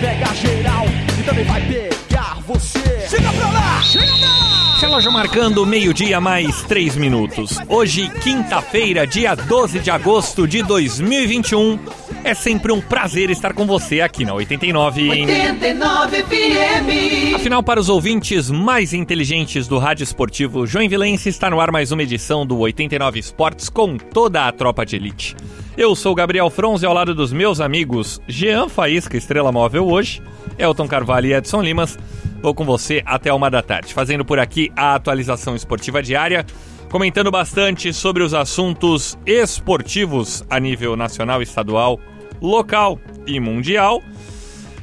Pega geral e também vai pegar você. Chega pra lá, chega pra lá. Relógio marcando meio-dia mais três minutos. Hoje, quinta-feira, dia 12 de agosto de 2021. É sempre um prazer estar com você aqui na 89. 89 FM. Afinal, para os ouvintes mais inteligentes do rádio esportivo Joinvilense, está no ar mais uma edição do 89 Esportes com toda a tropa de elite. Eu sou Gabriel Fronze ao lado dos meus amigos Jean Faísca, estrela móvel hoje, Elton Carvalho e Edson Limas. Vou com você até uma da tarde, fazendo por aqui a atualização esportiva diária, comentando bastante sobre os assuntos esportivos a nível nacional, estadual, local e mundial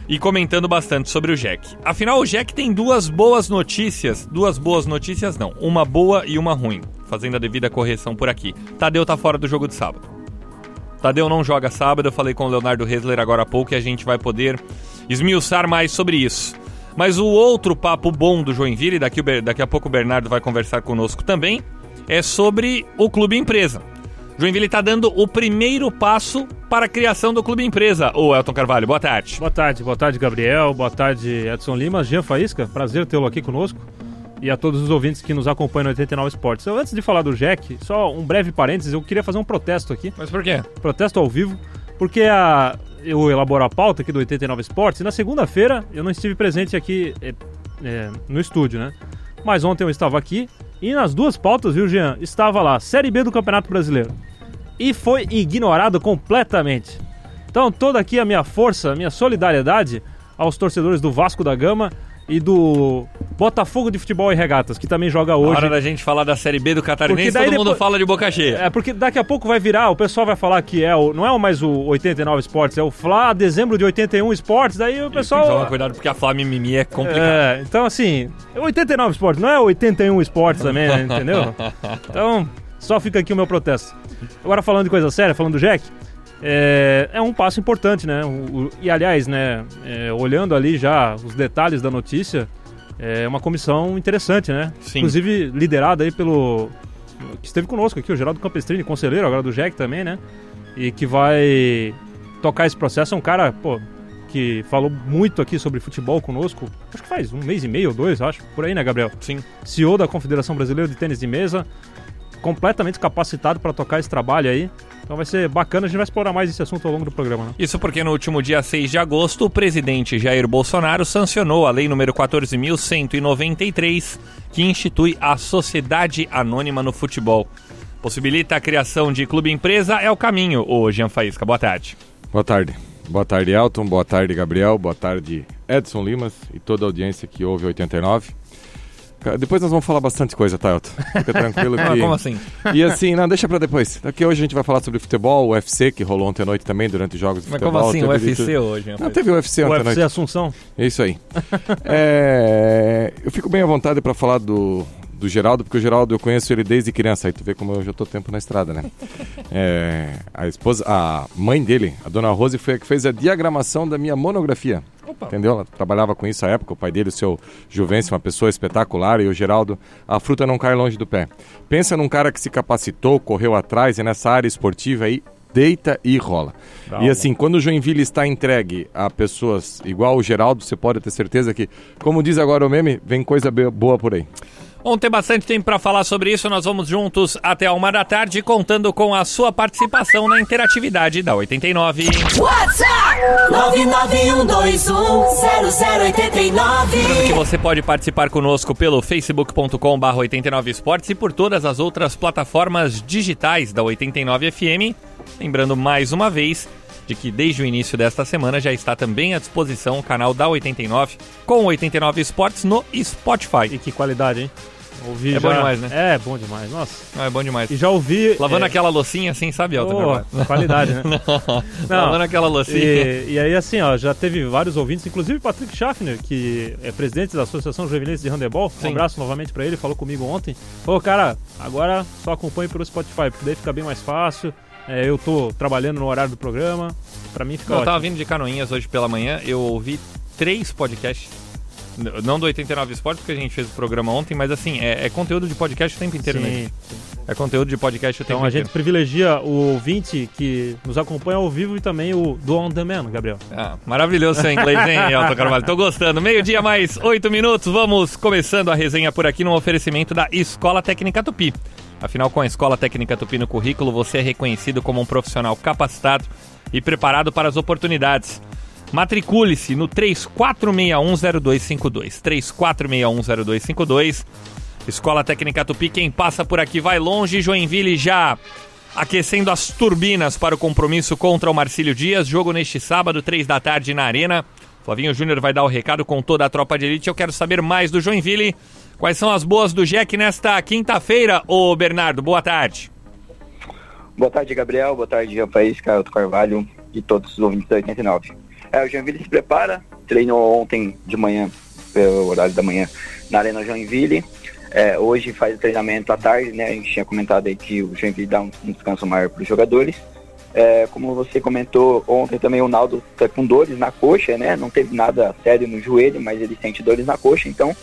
e comentando bastante sobre o Jack. Afinal, o Jack tem duas boas notícias. Duas boas notícias, não. Uma boa e uma ruim. Fazendo a devida correção por aqui. Tadeu tá fora do jogo de sábado. Tadeu não joga sábado. Eu falei com o Leonardo Hesler agora há pouco e a gente vai poder esmiuçar mais sobre isso. Mas o outro papo bom do Joinville, daqui, o daqui a pouco o Bernardo vai conversar conosco também, é sobre o Clube Empresa. Joinville está dando o primeiro passo para a criação do Clube Empresa. Ô, Elton Carvalho, boa tarde. Boa tarde, boa tarde, Gabriel. Boa tarde, Edson Lima. Jean Faísca, prazer tê-lo aqui conosco. E a todos os ouvintes que nos acompanham no 89 Esportes. Eu, antes de falar do Jack, só um breve parênteses, eu queria fazer um protesto aqui. Mas por quê? Protesto ao vivo, porque a, eu elaboro a pauta aqui do 89 Esportes e na segunda-feira eu não estive presente aqui é, é, no estúdio, né? Mas ontem eu estava aqui e nas duas pautas, viu, Jean? Estava lá, Série B do Campeonato Brasileiro. E foi ignorado completamente. Então, toda aqui a minha força, a minha solidariedade aos torcedores do Vasco da Gama e do Botafogo de Futebol e Regatas, que também joga Na hoje. hora da gente falar da Série B do Catarinense, todo mundo depois- fala de boca cheia. É, porque daqui a pouco vai virar, o pessoal vai falar que é o. Não é o mais o 89 Esportes, é o Fla dezembro de 81 Esportes, daí o Tem que pessoal. tomar cuidado porque a Flá Mimimi é complicada. É, então assim, é 89 Esportes, não é 81 Esportes também, né, entendeu? Então, só fica aqui o meu protesto. Agora falando de coisa séria, falando do Jack, é, é um passo importante, né? O- o- e aliás, né, é, olhando ali já os detalhes da notícia, é uma comissão interessante, né? Sim. Inclusive liderada aí pelo. que esteve conosco aqui, o Geraldo Campestrini, conselheiro agora do Jack também, né? E que vai tocar esse processo. É um cara, pô, que falou muito aqui sobre futebol conosco, acho que faz um mês e meio ou dois, acho, por aí, né, Gabriel? Sim. CEO da Confederação Brasileira de Tênis de Mesa, completamente capacitado para tocar esse trabalho aí. Então vai ser bacana, a gente vai explorar mais esse assunto ao longo do programa, né? Isso porque no último dia 6 de agosto, o presidente Jair Bolsonaro sancionou a lei número 14.193, que institui a Sociedade Anônima no Futebol. Possibilita a criação de clube empresa é o caminho, ô Jean Faísca. Boa tarde. Boa tarde. Boa tarde, Elton. Boa tarde, Gabriel. Boa tarde, Edson Limas e toda a audiência que ouve 89. Depois nós vamos falar bastante coisa, tá, Elton? Fica tranquilo que... Ah, como assim? E assim, não, deixa pra depois. Daqui hoje a gente vai falar sobre futebol, o UFC, que rolou ontem à noite também, durante os jogos de Mas futebol. como assim, Teve UFC tudo. hoje? Não, teve o UFC ontem à UFC noite. Assunção. É isso aí. É, eu fico bem à vontade para falar do, do Geraldo, porque o Geraldo eu conheço ele desde criança. Aí tu vê como eu já tô tempo na estrada, né? É, a esposa, a mãe dele, a dona Rose, foi a que fez a diagramação da minha monografia. Entendeu? Ela trabalhava com isso à época, o pai dele, o seu Juvencio, uma pessoa espetacular, e o Geraldo, a fruta não cai longe do pé. Pensa num cara que se capacitou, correu atrás, e nessa área esportiva aí, deita e rola. E assim, quando o Joinville está entregue a pessoas igual o Geraldo, você pode ter certeza que, como diz agora o meme, vem coisa boa por aí. Vamos ter bastante tempo para falar sobre isso. Nós vamos juntos até a uma da tarde, contando com a sua participação na interatividade da 89. WhatsApp 991210089. que você pode participar conosco pelo facebook.com.br 89esportes e por todas as outras plataformas digitais da 89FM. Lembrando mais uma vez de que desde o início desta semana já está também à disposição o canal da 89 com o 89 Esportes no Spotify. E que qualidade, hein? Ouvi É já... bom demais, né? É, bom demais. Nossa. Ah, é bom demais. E já ouvi... Lavando é... aquela loucinha assim, sabe, Elton? Pô, qualidade, né? Lavando aquela loucinha. E, e aí, assim, ó, já teve vários ouvintes, inclusive o Patrick Schaffner, que é presidente da Associação Joinvilense de Handebol. Sim. Um abraço novamente pra ele, falou comigo ontem. Falou, cara, agora só acompanhe pelo Spotify, porque daí fica bem mais fácil. É, eu tô trabalhando no horário do programa, pra mim fica Eu ótimo. tava vindo de Canoinhas hoje pela manhã, eu ouvi três podcasts. Não do 89 Esportes, porque a gente fez o programa ontem, mas assim, é, é conteúdo de podcast o tempo inteiro, né? Sim. gente? É conteúdo de podcast o tempo Então a gente inteiro. privilegia o ouvinte que nos acompanha ao vivo e também o do On Demand, Gabriel. Ah, maravilhoso seu inglês, hein, Elton Carvalho? Tô gostando. Meio-dia mais oito minutos. Vamos começando a resenha por aqui no oferecimento da Escola Técnica Tupi. Afinal, com a Escola Técnica Tupi no currículo, você é reconhecido como um profissional capacitado e preparado para as oportunidades. Matricule-se no 34610252. 34610252. Escola Técnica Tupi, quem passa por aqui vai longe. Joinville já aquecendo as turbinas para o compromisso contra o Marcílio Dias. Jogo neste sábado, 3 da tarde na Arena. Flavinho Júnior vai dar o recado com toda a tropa de elite. Eu quero saber mais do Joinville. Quais são as boas do Jack nesta quinta-feira, ô Bernardo? Boa tarde. Boa tarde, Gabriel. Boa tarde, Rafael, Carlos Carvalho e todos os ouvintes da 89. É, o Joinville se prepara, treinou ontem de manhã, pelo horário da manhã, na Arena Joinville. É, hoje faz o treinamento à tarde, né? A gente tinha comentado aí que o Joinville dá um, um descanso maior para os jogadores. É, como você comentou ontem também, o Naldo está com dores na coxa, né? Não teve nada sério no joelho, mas ele sente dores na coxa, então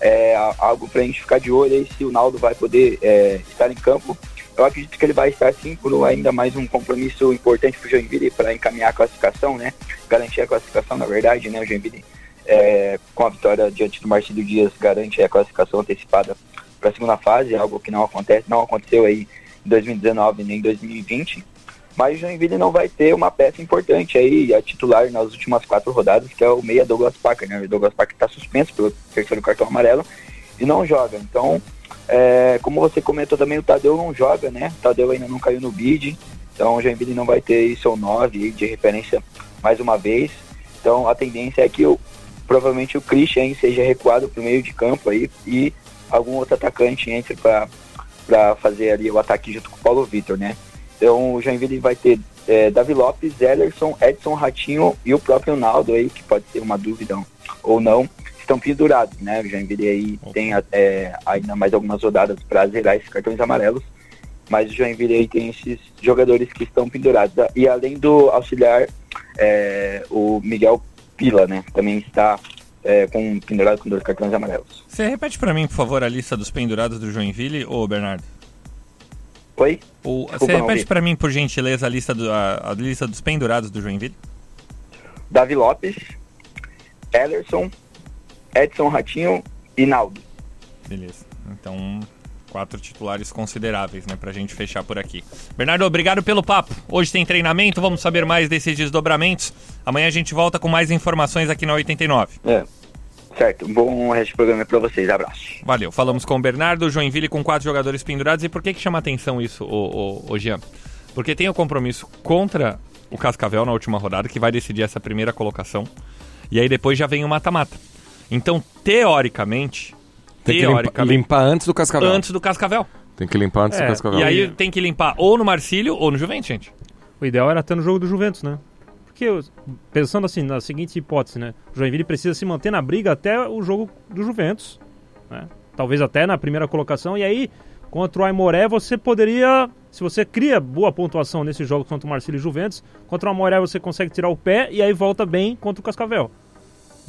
é algo para a gente ficar de olho aí se o Naldo vai poder é, estar em campo. Eu acredito que ele vai estar sim por ainda mais um compromisso importante para o Joinville para encaminhar a classificação, né? Garantir a classificação, na verdade, né? O Joinville, é, com a vitória diante do Marcílio Dias, garante a classificação antecipada para a segunda fase, algo que não acontece, não aconteceu aí em 2019 nem em 2020. Mas o Joinville não vai ter uma peça importante aí, a titular nas últimas quatro rodadas, que é o meia Douglas Parker, né? O Douglas Parker está suspenso pelo terceiro cartão amarelo e não joga. Então, é, como você comentou também, o Tadeu não joga, né? O Tadeu ainda não caiu no bid, então o Joinville não vai ter seu 9 aí de referência mais uma vez. Então a tendência é que provavelmente o Christian seja recuado para o meio de campo aí e algum outro atacante entre para fazer ali o ataque junto com o Paulo Vitor, né? Então o Joinville vai ter é, Davi Lopes, Ellerson, Edson Ratinho e o próprio Naldo aí, que pode ser uma dúvida ou não, estão pendurados, né? O Joinville aí tem é, ainda mais algumas rodadas para zerar esses cartões amarelos, mas o Joinville aí tem esses jogadores que estão pendurados. E além do auxiliar, é, o Miguel Pila, né? Também está é, com pendurado com dois cartões amarelos. Você repete pra mim, por favor, a lista dos pendurados do Joinville, ô Bernardo? Oi? O, Desculpa, você repete pra mim, por gentileza, a lista, do, a, a lista dos pendurados do Joinville? Davi Lopes, Ellerson, Edson Ratinho e Naldo. Beleza. Então, quatro titulares consideráveis, né, pra gente fechar por aqui. Bernardo, obrigado pelo papo. Hoje tem treinamento, vamos saber mais desses desdobramentos. Amanhã a gente volta com mais informações aqui na 89. É. Certo, um bom resto de programa para vocês. Abraço. Valeu. Falamos com o Bernardo, Joinville com quatro jogadores pendurados. E por que que chama atenção isso, ô, ô, ô Jean? Porque tem o compromisso contra o Cascavel na última rodada, que vai decidir essa primeira colocação. E aí depois já vem o mata-mata. Então, teoricamente, Tem que limpa- teoricamente, limpar antes do Cascavel. antes do Cascavel. Tem que limpar antes É, do Cascavel. E aí tem que limpar ou no Marcílio ou no Juventus, gente. O ideal era ter no jogo do Juventus, né? Porque, pensando assim, na seguinte hipótese, né? O Joinville precisa se manter na briga até o jogo do Juventus, né? Talvez até na primeira colocação. E aí, contra o Aimoré, você poderia... Se você cria boa pontuação nesse jogo contra o Marcílio e Juventus, contra o Aimoré você consegue tirar o pé e aí volta bem contra o Cascavel.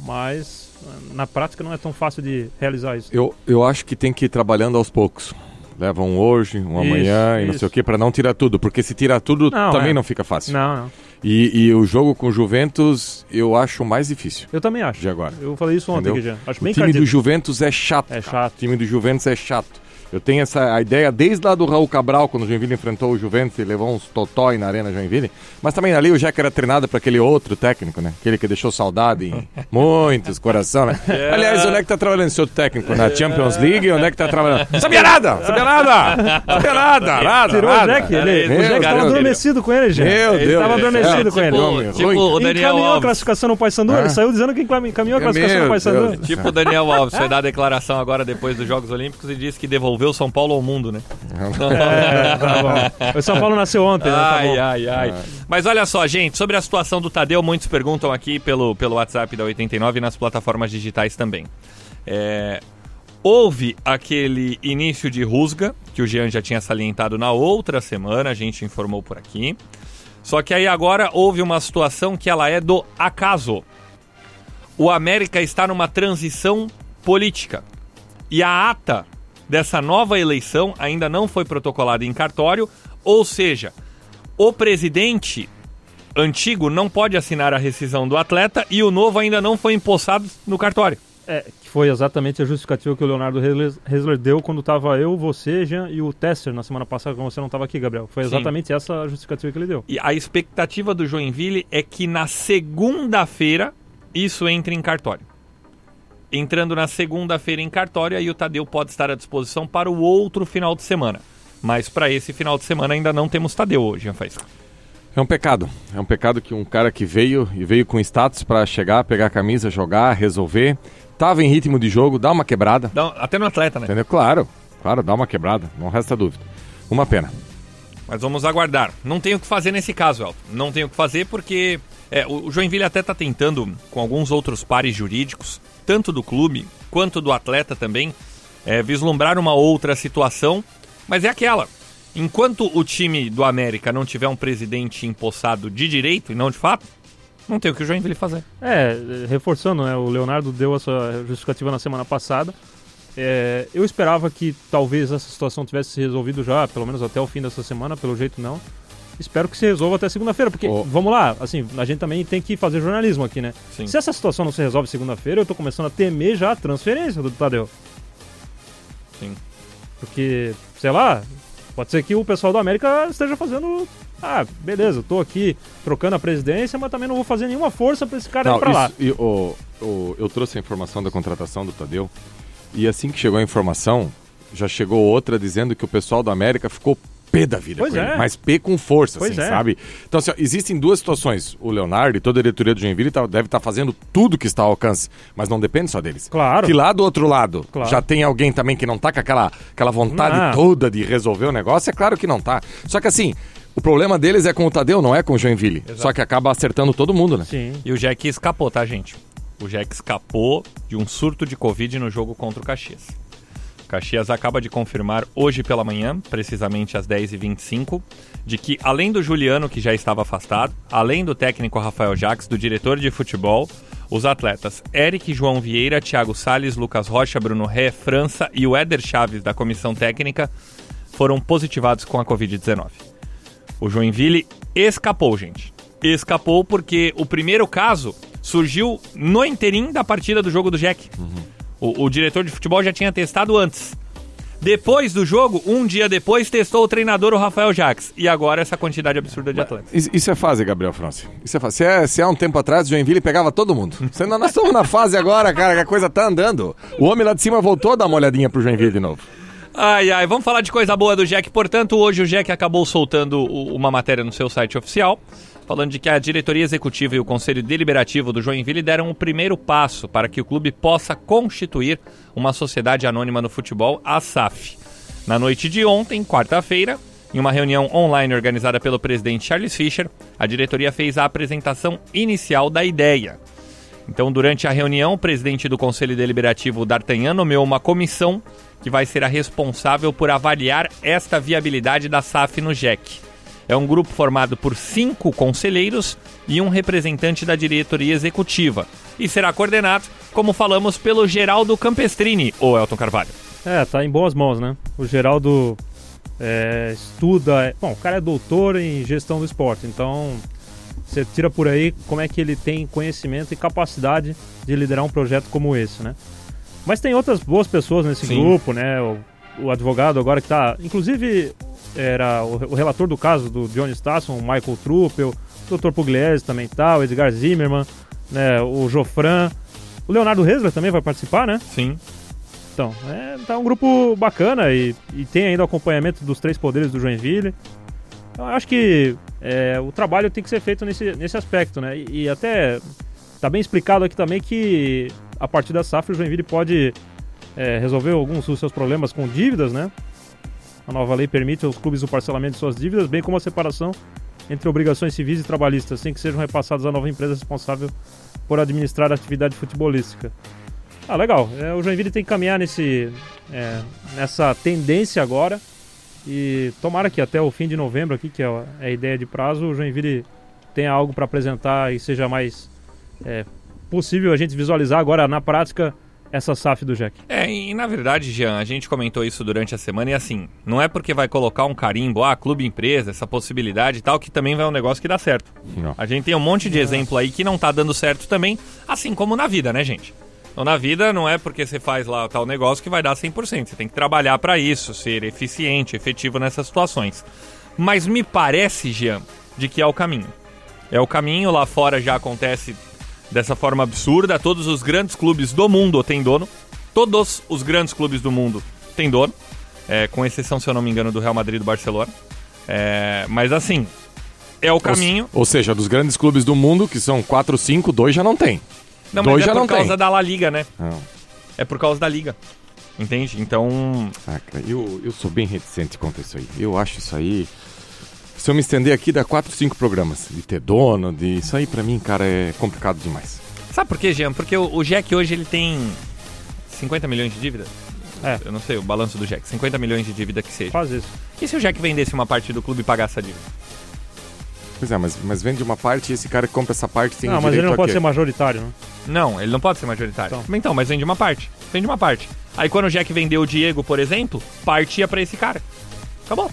Mas, na prática, não é tão fácil de realizar isso. Eu, eu acho que tem que ir trabalhando aos poucos. Leva um hoje, um Isso, amanhã e não sei o que, para não tirar tudo. Porque se tirar tudo, Não, também é. não fica fácil. Não, não. E, e o jogo com o Juventus, eu acho mais difícil Eu também acho. de agora. Eu falei isso ontem já. Acho O bem time cardíaco. do Juventus é chato. É cara. chato. O time do Juventus é chato. Eu tenho essa a ideia desde lá do Raul Cabral, quando o Joinville enfrentou o Juventus e levou uns totói na Arena Joinville. Mas também ali o Jack era treinado para aquele outro técnico, né? Aquele que deixou saudade em muitos coração, né? Aliás, onde é que tá trabalhando esse outro técnico? Na Champions League? Onde é que tá trabalhando? Sabia nada! Sabia nada! Sabia nada! Nada! Tirou o nada. Jack? Ele, Meu o Jack tava Deus. adormecido com ele, gente. Meu ele Deus tava do céu. adormecido Tipo, com ele. Nome tipo ruim. o Daniel Encaminhou a Alves. classificação no Paysandu. Ele saiu dizendo que encaminhou a Meu classificação no Paysandu. Tipo o Daniel Alves, foi dar a declaração agora depois dos Jogos Olímpicos e disse que devolveu o São Paulo ao mundo, né? É, tá bom. O São Paulo nasceu ontem, né? Tá Ai, bom. ai, ai. Mas olha só, gente, sobre a situação do Tadeu, muitos perguntam aqui pelo, pelo WhatsApp da 89 e nas plataformas digitais também. É, houve aquele início de rusga, que o Jean já tinha salientado na outra semana, a gente informou por aqui. Só que aí agora houve uma situação que ela é do acaso. O América está numa transição política. E a ata dessa nova eleição ainda não foi protocolada em cartório, ou seja, o presidente antigo não pode assinar a rescisão do atleta e o novo ainda não foi empossado no cartório. É, que foi exatamente a justificativa que o Leonardo Hesler deu quando tava eu, você, Jean e o Tesser na semana passada, quando você não tava aqui, Gabriel. Foi Sim. exatamente essa a justificativa que ele deu. E a expectativa do Joinville é que na segunda-feira isso entre em cartório. Entrando na segunda-feira em cartório, aí o Tadeu pode estar à disposição para o outro final de semana. Mas para esse final de semana ainda não temos Tadeu hoje, Faísca. É um pecado. É um pecado que um cara que veio e veio com status para chegar, pegar a camisa, jogar, resolver, tava em ritmo de jogo, dá uma quebrada. Dá- Até no atleta, né? Entendeu? Claro, claro, dá uma quebrada, não resta dúvida. Uma pena. Mas vamos aguardar. Não tem o que fazer nesse caso, Elton. Não tem o que fazer porque é, o Joinville até está tentando, com alguns outros pares jurídicos, tanto do clube quanto do atleta também, é, vislumbrar uma outra situação. Mas é aquela. Enquanto o time do América não tiver um presidente empossado de direito e não de fato, não tem o que o Joinville fazer. É, reforçando, né? O Leonardo deu essa justificativa na semana passada. É, eu esperava que talvez essa situação tivesse se resolvido já, pelo menos até o fim dessa semana, pelo jeito não. Espero que se resolva até segunda-feira, porque, Ô. vamos lá, assim, a gente também tem que fazer jornalismo aqui, né? Sim. Se essa situação não se resolve segunda-feira, eu tô começando a temer já a transferência do Tadeu. Sim. Porque, sei lá, pode ser que o pessoal do América esteja fazendo. Ah, beleza, eu tô aqui trocando a presidência, mas também não vou fazer nenhuma força pra esse cara ir Não, pra lá. isso- e, o- o- eu trouxe a informação da contratação do Tadeu e assim que chegou a informação, já chegou outra dizendo que o pessoal do América ficou pé da vida Pois com é. ele, mas pé com força, Pois assim, é. sabe? Então, assim, ó, existem duas situações. O Leonardo e toda a diretoria do Joinville tá- deve estar fazendo tudo que está ao alcance, mas não depende só deles. Claro. Que lá do outro lado Claro. já tem alguém também que não tá com aquela, aquela vontade Não. toda de resolver o negócio, é claro que não tá. Só que assim, o problema deles é com o Tadeu, não é com o Joinville. Só que acaba acertando todo mundo, né? Sim. E o Jack escapou, tá, gente? O Jack escapou de um surto de Covid no jogo contra o Caxias. Caxias acaba de confirmar hoje pela manhã, precisamente às 10h25, de que além do Juliano, que já estava afastado, além do técnico Rafael Jacques, do diretor de futebol, os atletas Eric João Vieira, Thiago Salles, Lucas Rocha, Bruno Ré, França e o Éder Chaves, da comissão técnica, foram positivados com a Covid-19. O Joinville escapou, gente. Escapou porque o primeiro caso surgiu no interim da partida do jogo do Jack. O, o diretor de futebol já tinha testado antes. Depois do jogo, um dia depois, testou o treinador, o Rafael Jacques. E agora essa quantidade absurda de atletas. Isso isso é fase, Gabriel França. Isso é fase. Se, é, se há um tempo atrás, o Joinville pegava todo mundo. Nós estamos na fase agora, cara, que a coisa tá andando. O homem lá de cima voltou a dar uma olhadinha pro Joinville de novo. Ai, ai, vamos falar de coisa boa do Jack. Portanto, hoje o Jack acabou soltando uma matéria no seu site oficial, falando de que a diretoria executiva e o conselho deliberativo do Joinville deram o primeiro passo para que o clube possa constituir uma sociedade anônima no futebol, a SAF. Na noite de ontem, quarta-feira, em uma reunião online organizada pelo presidente Charles Fischer, a diretoria fez a apresentação inicial da ideia. Então, durante a reunião, o presidente do Conselho Deliberativo, D'Artagnan, nomeou uma comissão que vai ser a responsável por avaliar esta viabilidade da SAF no JEC. É um grupo formado por cinco conselheiros e um representante da diretoria executiva. E será coordenado, como falamos, pelo Geraldo Campestrini, ou Elton Carvalho. É, tá em boas mãos, né? O Geraldo é, estuda. é- bom, o cara é doutor em gestão do esporte, então você tira por aí como é que ele tem conhecimento e capacidade de liderar um projeto como esse, né? Mas tem outras boas pessoas nesse Sim. grupo, né? O o advogado agora que tá. Inclusive, era o, o relator do caso do John Stasson, o Michael Truppel, o Dr. Pugliese também tá, o Edgar Zimmermann, né, o Jofran. O Leonardo Resler também vai participar, né? Sim. Então, é, tá um grupo bacana e, e tem ainda o acompanhamento dos três poderes do Joinville. Então, eu acho que é, o trabalho tem que ser feito nesse, nesse aspecto, né? E, e até tá bem explicado aqui também que a partir da SAF o Joinville pode é, resolver alguns dos seus problemas com dívidas, né? A nova lei permite aos clubes o parcelamento de suas dívidas, bem como a separação entre obrigações civis e trabalhistas, sem que sejam repassadas à nova empresa responsável por administrar a atividade futebolística. Ah, legal. É, o Joinville tem que caminhar nesse, é, nessa tendência agora. E tomara que até o fim de novembro aqui, que é a, é a ideia de prazo, o Joinville tenha algo para apresentar e seja mais é, possível a gente visualizar agora na prática essa SAF do Jack. É, e na verdade, Jean, a gente comentou isso durante a semana e assim, não é porque vai colocar um carimbo, ah, clube empresa, essa possibilidade e tal, que também vai um negócio que dá certo. Não. A gente tem um monte de exemplo aí que não tá dando certo também, assim como na vida, né, gente? Então, na vida, não é porque você faz lá tal negócio que vai dar 100%. Você tem que trabalhar para isso, ser eficiente, efetivo nessas situações. Mas me parece, Jean, de que é o caminho. É o caminho, lá fora já acontece dessa forma absurda. Todos os grandes clubes do mundo têm dono. Todos os grandes clubes do mundo têm dono. É, com exceção, se eu não me engano, do Real Madrid e do Barcelona. É, mas assim, é o caminho. Ou, ou seja, dos grandes clubes do mundo, que são 4, 5, dois já não tem. Não, dois mas é já por não causa tem. da La Liga, né? Não. É por causa da Liga. Entende? Então. Ah, cara, eu, eu sou bem reticente contra isso aí. Eu acho isso aí. Se eu me estender aqui, dá 4, 5 programas. De ter dono, de. Isso aí pra mim, cara, é complicado demais. Sabe por quê, Jean? Porque o, o Jack hoje ele tem 50 milhões de dívida. É. Eu não sei, o balanço do Jack. 50 milhões de dívida que seja. Faz isso. E se o Jack vendesse uma parte do clube e pagasse essa dívida? Pois é, mas, mas vende uma parte e esse cara que compra essa parte tem não, mas ele não a pode quê? ser majoritário, né? Não, ele não pode ser majoritário. Então. Então, mas vende uma parte. Vende uma parte. Aí quando o Jack vendeu o Diego, por exemplo, parte ia pra esse cara. Acabou.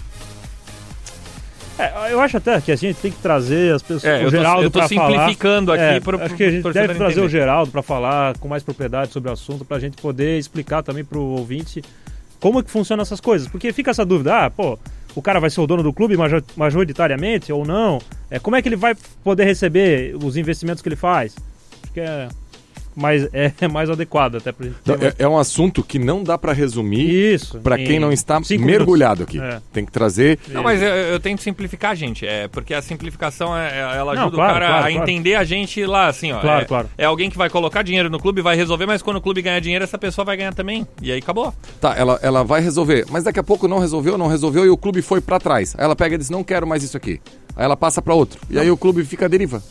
É, eu acho até que a gente tem que trazer as pessoas, É, o eu tô- Geraldo eu tô simplificando falar. aqui É, pro- Acho que a gente deve trazer o entender. Geraldo para falar com mais propriedade sobre o assunto, pra gente poder explicar também pro ouvinte como é que funcionam essas coisas. Porque fica essa dúvida, ah, pô, o cara vai ser o dono do clube major- majoritariamente ou não? É, como é que ele vai poder receber os investimentos que ele faz? Acho que é mais, é mais adequado até ter Não, é, é um assunto que não dá pra resumir em quem não está mergulhado minutos. aqui. É. Tem que trazer. Não, mas eu, eu tento simplificar, gente. É, porque a simplificação, é, é- ela Não, ajuda claro, o cara claro, a claro. entender a gente lá, assim, ó. Claro, é, claro. é alguém que vai colocar dinheiro no clube, vai resolver, mas quando o clube ganhar dinheiro, essa pessoa vai ganhar também. E aí acabou. Tá, ela, ela vai resolver, mas daqui a pouco não resolveu, não resolveu e o clube foi pra trás. Aí ela pega e diz: Não quero mais isso aqui. Aí ela passa pra outro. E aí o clube fica à deriva.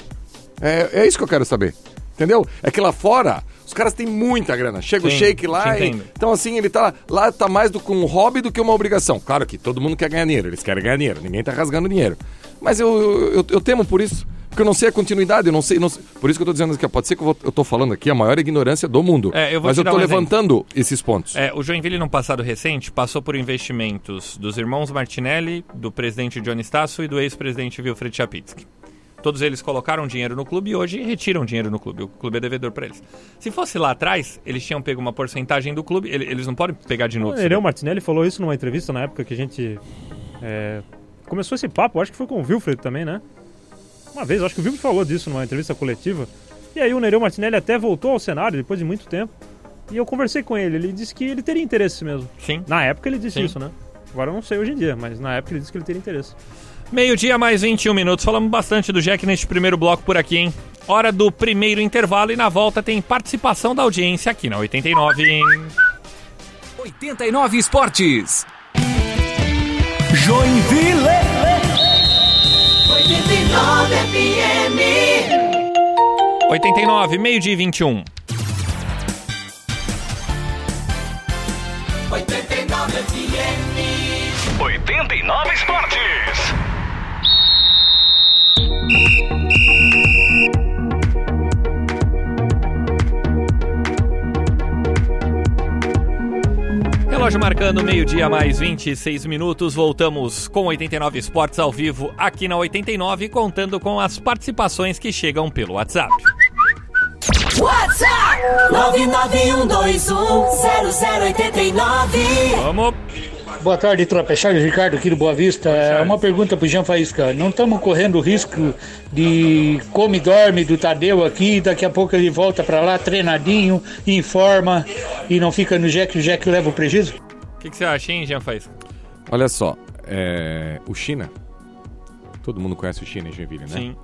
É, é isso que eu quero saber. Entendeu? É que lá fora, os caras têm muita grana. Chega o Sim, shake lá te e. entendo. Então, assim, ele tá. Lá tá mais do que um hobby do que uma obrigação. Claro que todo mundo quer ganhar dinheiro, eles querem ganhar dinheiro, ninguém tá rasgando dinheiro. Mas eu, eu, eu, eu temo por isso. Porque eu não sei a continuidade, eu não sei. Não sei- Por isso que eu tô dizendo que pode ser que eu, vou- eu tô falando aqui a maior ignorância do mundo. É, eu vou Mas te eu dar tô um exemplo. levantando esses pontos. É, o Joinville, no passado recente, passou por investimentos dos irmãos Martinelli, do presidente Johnny Stasso e do ex-presidente Wilfred Chapitsky. Todos eles colocaram dinheiro no clube e hoje retiram dinheiro no clube. O clube é devedor para eles. Se fosse lá atrás, eles tinham pego uma porcentagem do clube, ele- eles não podem pegar de novo. O Nereu Martinelli falou isso numa entrevista na época que a gente é, começou esse papo, acho que foi com o Wilfred também, né? Uma vez, acho que o Wilfred falou disso numa entrevista coletiva. E aí o Nereu Martinelli até voltou ao cenário depois de muito tempo. E eu conversei com ele, ele disse que ele teria interesse mesmo. Sim. Na época ele disse Sim. isso, né? Agora eu não sei hoje em dia, mas na época ele disse que ele teria interesse. Meio-dia mais 21 minutos. Falamos bastante do Jack neste primeiro bloco por aqui, hein? Hora do primeiro intervalo e na volta tem participação da audiência aqui na 89. 89 Esportes. Joinville. 89 FM. 89, meio-dia e 21. 89 FM. 89 Esportes. Relógio marcando meio-dia mais 26 minutos. Voltamos com 89 Esportes ao vivo aqui na 89, contando com as participações que chegam pelo WhatsApp. WhatsApp 991210089. Vamos. Boa tarde, tropa. É Charles Ricardo aqui do Boa Vista. É uma pergunta pro Jean Faísca. Não estamos correndo o risco de come e dorme do Tadeu aqui, daqui a pouco ele volta pra lá treinadinho, informa e não fica no Jack, o Jack leva o prejuízo? O que, que você acha, hein, Jean Faísca? Olha só, é, o China, todo mundo conhece o China em Joinville, né? Sim.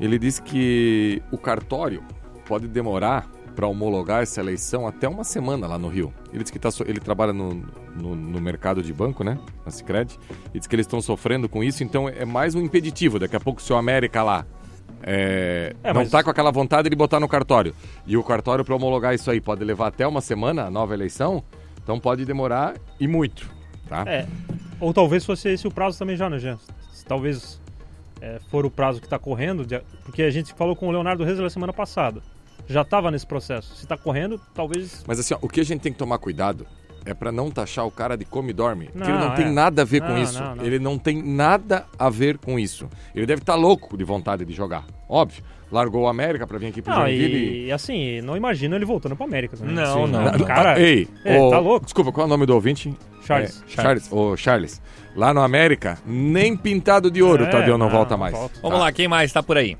Ele disse que o cartório pode demorar para homologar essa eleição até uma semana lá no Rio. Ele disse que tá so- ele trabalha no, no, no mercado de banco, né? Na Sicredi. E diz que eles estão sofrendo com isso, então é mais um impeditivo. Daqui a pouco, se o América lá é, É, não mas- tá com aquela vontade de botar no cartório, e o cartório para homologar isso aí pode levar até uma semana, a nova eleição, então pode demorar e muito, tá? É. Ou talvez fosse esse o prazo também já, né, Jean? Se Talvez é, for o prazo que está correndo, de- porque a gente falou com o Leonardo Reis na semana passada. Já estava nesse processo. Se está correndo, talvez. Mas assim, ó, o que a gente tem que tomar cuidado é pra não taxar o cara de come e dorme. Porque ele Não, não tem é. nada a ver com Não, isso. não, não. Ele não tem nada a ver com isso. Ele deve estar louco de vontade de jogar. Óbvio. Largou o América pra vir aqui pro Não, Joinville. e, e assim, não imagino ele voltando para América. também. Não, Sim. não. O Cara, Ei, é, ô, tá louco. Desculpa, qual é o nome do ouvinte? Charles. É, Charles. Ô, Charles. Lá no América, nem pintado de ouro, É, Tadeu não, não, volta não mais. volta. Vamos lá, quem mais tá por aí?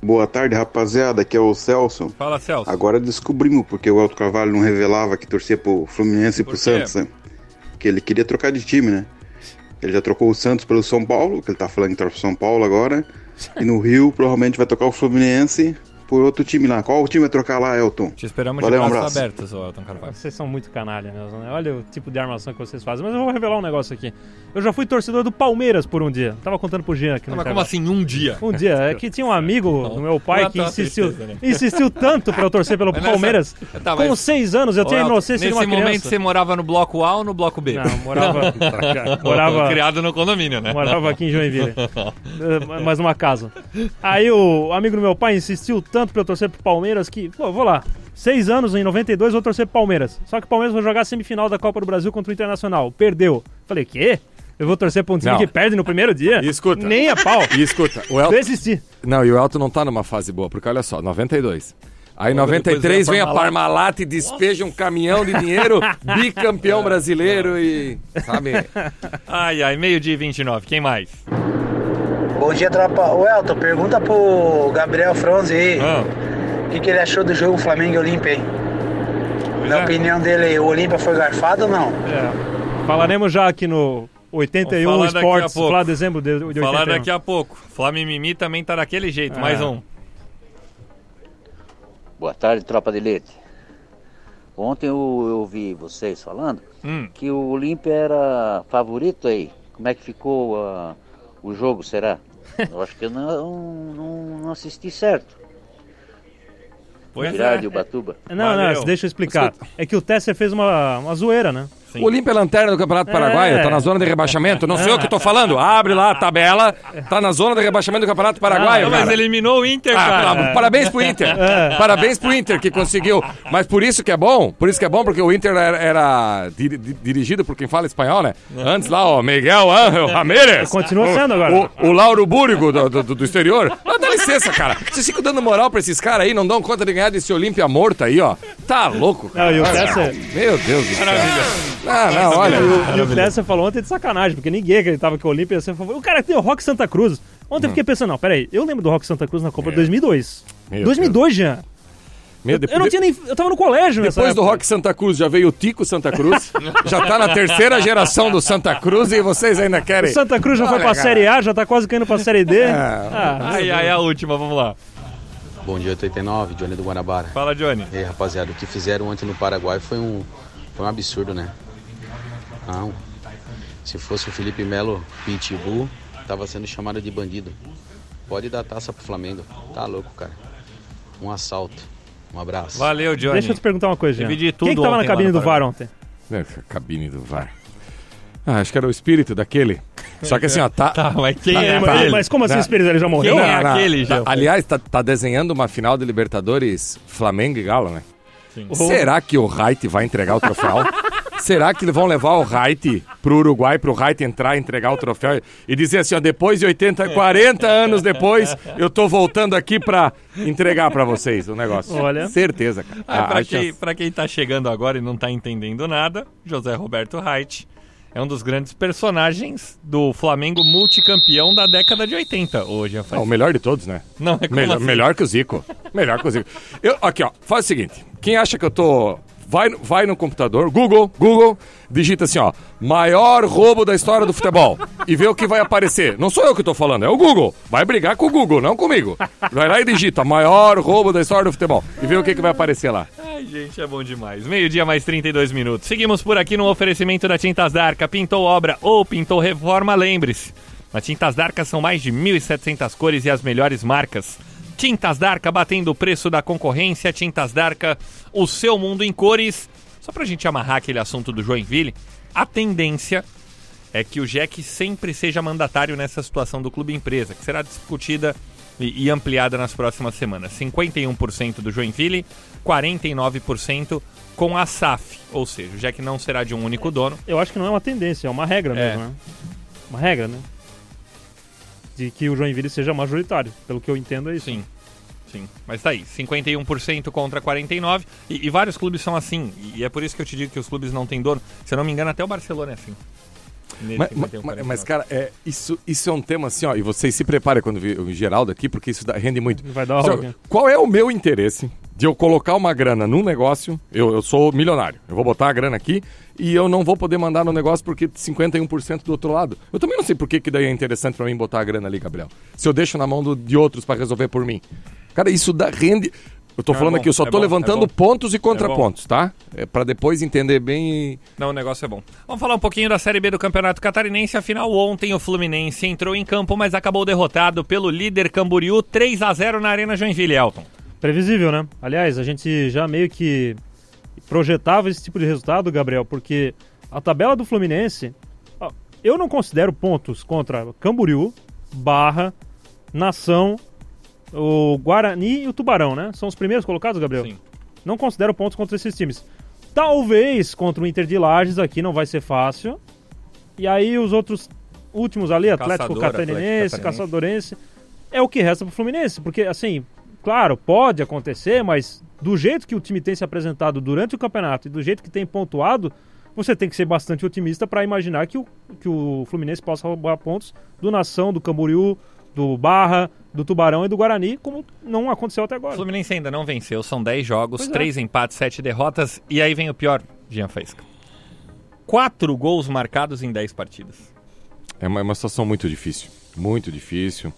Boa tarde, rapaziada. Aqui é o Celso. Fala, Celso. Agora descobrimos porque o Elton Carvalho não revelava que torcia pro Fluminense e Por pro? Santos, né? Que ele queria trocar de time, né? Ele já trocou o Santos pelo São Paulo, que ele tá falando que torce pro São Paulo agora. E no Rio, provavelmente vai trocar o Fluminense por outro time lá. Qual o time vai trocar lá, Elton? Te esperamos Valeu, de um braços abraço. abertos, Elton Carvalho. Vocês são muito canalha mesmo, né? Olha o tipo de armação que vocês fazem. Mas eu vou revelar um negócio aqui. Eu já fui torcedor do Palmeiras por um dia. Tava contando pro Jean aqui no Mas como assim, um dia? Um dia, é que tinha um amigo do meu pai Não, que tá insistiu, tristeza, né? insistiu tanto pra eu torcer pelo Mas nessa- Palmeiras. Tá, Com mas- seis anos, eu Ô, tinha inocência de Nesse uma momento criança. você morava no bloco A ou no bloco B? Não, morava, morava, Criado no condomínio, né? morava aqui em Joinville. Eh, mas numa casa. Aí o amigo do meu pai insistiu tanto pra eu torcer pro Palmeiras que, pô, vou lá. Seis anos, em 92, vou torcer pro Palmeiras. Só que o Palmeiras vai jogar a semifinal da Copa do Brasil contra o Internacional. Perdeu. Falei, quê? Eu vou torcer pra um time Não. que perde no primeiro dia? E escuta. Nem a pau. E escuta, o Elton... Desisti. Não, e o Elton não tá numa fase boa, porque olha só, 92. Aí Logo 93 depois vem a Parmalat. Parmalat e despeja um caminhão de dinheiro, bicampeão brasileiro e. Sabe? Ai, ai, meio-dia e 29. Quem mais? Bom dia, tropa. O Elton, pergunta pro Gabriel Fronzi aí Ah, o que, que ele achou do jogo Flamengo e Olímpia aí. pois Na é. opinião dele, o Olímpia foi garfado ou não? É. Falaremos já aqui no 81 Vamos falar daqui a Esportes, pouco. lá dezembro de, de 81. Falar daqui a pouco. Flamimimi também tá daquele jeito. Mais É. um. Boa tarde, tropa de elite. Ontem eu, eu ouvi vocês falando Hum. que o Olímpia era favorito aí. Como é que ficou ah, o jogo, será? Eu acho que eu não, não, não assisti certo. Pois Girardi é. e Ubatuba. Não, Valeu. não, deixa eu explicar. É que o Tesser fez uma, uma zoeira, né? Sim. O Olímpia é lanterna do Campeonato Paraguaio, É. tá na zona de rebaixamento. Não sei eu que tô falando. Abre lá a tabela, tá na zona de rebaixamento do Campeonato Paraguaio, Não, mas eliminou o Inter, Ah, cara. Parabéns pro Inter. Parabéns pro Inter que conseguiu. Mas por isso que é bom, por isso que é bom, porque o Inter era, era di- di- dirigido por quem fala espanhol, né? Antes lá, ó, Miguel Ángel Ramírez. Continua sendo agora. O, o Lauro Búrigo do, do, do exterior. Ah, dá licença, cara. Vocês ficam dando moral pra esses caras aí, não dão conta de ganhar desse Olímpia morto aí, ó. Tá louco, cara. Não, e o Ah, Meu Deus do céu. Ah, não, olha. e o Tesser falou ontem de sacanagem, porque ninguém acreditava que o Olímpia ia ser favorito. O cara tem o Rock Santa Cruz. Ontem eu fiquei pensando, não, peraí, eu lembro do Rock Santa Cruz na Copa de 2002. Meu 2002, Jean. Meu, Eu não tinha nem. Eu tava no colégio nessa Depois do época. Rock Santa Cruz já veio o Tico Santa Cruz. já tá na terceira geração do Santa Cruz e vocês ainda O querem. Santa Cruz já foi Olha, pra cara. Série A, já tá quase caindo pra Série D. É. Ah, Ai, ai, a última, vamos lá. Bom dia, 89, Johnny do Guanabara. Fala, Johnny. E aí, rapaziada, o que fizeram ontem no Paraguai foi um, foi um absurdo, né? Não. Se fosse o Felipe Melo Pitbull, tava sendo chamado de bandido. Pode dar taça pro Flamengo. Tá louco, cara. Um assalto. Um abraço. Valeu, Johnny. Deixa eu te perguntar uma coisa, Jean. De Quem que tava na cabine do VAR ontem? É, cabine do VAR. Ah, acho que era o espírito daquele. Só que assim, ó, tá. Tá, mas quem é mas, aquele? mas como assim o Espírito? Ele já morreu? Quem é aquele, tá- Jean? Aliás, tá, tá desenhando uma final de Libertadores Flamengo e Galo, né? Sim. Será que o Wright vai entregar o troféu? Será que vão levar o Reit pro Uruguai, pro Reit entrar, entregar o troféu e dizer assim, ó, depois de 80, 40 anos depois, eu tô voltando aqui pra entregar pra vocês o negócio. Olha. Certeza, cara. Ah, A- pra, a quem, chance- pra quem tá chegando agora e não tá entendendo nada, José Roberto Reit é um dos grandes personagens do Flamengo multicampeão da década de 80 hoje, Não, Rafael. o melhor de todos, né? Não, é melhor, assim? melhor que o Zico. Melhor que o Zico. Eu, aqui, ó, faz o seguinte. Quem acha que eu tô... Vai, vai no computador, Google, Google, digita assim, ó, maior roubo da história do futebol. E vê o que vai aparecer. Não sou eu que tô falando, é o Google. Vai brigar com o Google, não comigo. Vai lá e digita, maior roubo da história do futebol. E vê o que, que vai aparecer lá. Ai, gente, é bom demais. Meio-dia mais 32 minutos. Seguimos por aqui no oferecimento da Tintas Darca. Pintou obra ou pintou reforma, lembre-se. Na Tintas Darca são mais de 1.700 cores e as melhores marcas. Tintas Darca batendo o preço da concorrência. Tintas Darca, o seu mundo em cores. Só pra gente amarrar aquele assunto do Joinville, a tendência é que o Jack sempre seja mandatário nessa situação do clube empresa, que será discutida e, e ampliada nas próximas semanas. 51% do Joinville, 49% com a SAF, ou seja, o Jack não será de um único dono. Eu acho que não é uma tendência, é uma regra É. mesmo, né? Uma regra, né? De que o Joinville seja majoritário. Pelo que eu entendo é isso. Sim. Sim, mas tá aí, 51% contra 49%, e, e vários clubes são assim, e é por isso que eu te digo que os clubes não têm dono. Se eu não me engano, até o Barcelona é assim. Mas, 51, mas- 49. mas, cara, é, isso, isso é um tema assim, ó, e vocês se preparem quando vir o Geraldo aqui, porque isso dá- rende muito. Vai dar aula Só- aqui. Qual é o meu interesse de eu colocar uma grana num negócio? Eu, eu sou milionário, eu vou botar a grana aqui e eu não vou poder mandar no negócio porque 51% do outro lado. Eu também não sei por que, que daí é interessante pra mim botar a grana ali, Gabriel. Se eu deixo na mão do- de outros pra resolver por mim. Cara, isso dá rende. Eu tô Não, é falando bom, aqui, eu só é tô bom, levantando é pontos e É contrapontos, tá? É para depois entender bem e... Não, o negócio é bom. Vamos falar um pouquinho da Série B do Campeonato Catarinense. Afinal, ontem o Fluminense entrou em campo, mas acabou derrotado pelo líder Camboriú 3 a 0 na Arena Joinville, Elton. Previsível, né? Aliás, a gente já meio que projetava esse tipo de resultado, Gabriel, porque a tabela do Fluminense, eu não considero pontos contra Camboriú, Barra, Nação, o Guarani e o Tubarão, né? São os primeiros colocados, Gabriel? Sim. Não considero pontos contra esses times. Talvez contra o Inter de Lages aqui não vai ser fácil. E aí os outros últimos ali, Atlético Caçador, Catarinense, Atlético Catarinense. Caçadorense, é o que resta pro Fluminense, porque assim, claro, pode acontecer, mas do jeito que o time tem se apresentado durante o campeonato e do jeito que tem pontuado, você tem que ser bastante otimista para imaginar que o, que o Fluminense possa roubar pontos do Nação, do Camboriú, do Barra, do Tubarão e do Guarani, como não aconteceu até O agora. Fluminense ainda não venceu, são 10 jogos, Pois é. 3 empates, 7 derrotas. E aí vem o pior, Jean Faísca. 4 gols marcados em 10 partidas. É uma, é uma situação muito difícil. Muito difícil.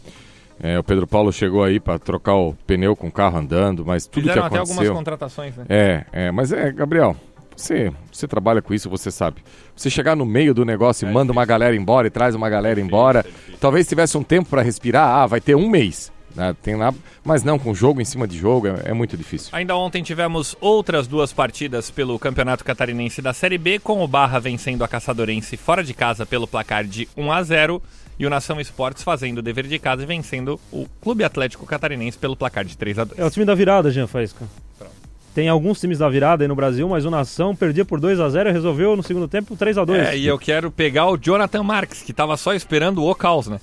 É, o Pedro Paulo chegou aí para trocar o pneu com o carro andando, mas tudo Fizeram que até aconteceu... algumas contratações, né? É, é, mas é, Gabriel, você, você trabalha com isso, você sabe. Você chegar no meio do negócio e manda uma galera embora e traz uma galera embora, talvez tivesse um tempo para respirar, ah, vai ter um mês. né, tem lá, mas não, com jogo em cima de jogo é, é muito difícil. Ainda ontem tivemos outras duas partidas pelo Campeonato Catarinense da Série B, com o Barra vencendo a Caçadorense fora de casa pelo placar de 1 a 0 e o Nação Esportes fazendo o dever de casa e vencendo o Clube Atlético Catarinense pelo placar de 3 a 2 É o time da virada, Jean Faísca. Tem alguns times da virada aí no Brasil, mas o Nação perdia por 2 a 0 e resolveu no segundo tempo 3 a 2 É, e eu quero pegar o Jonathan Marques, que tava só esperando o caos, né?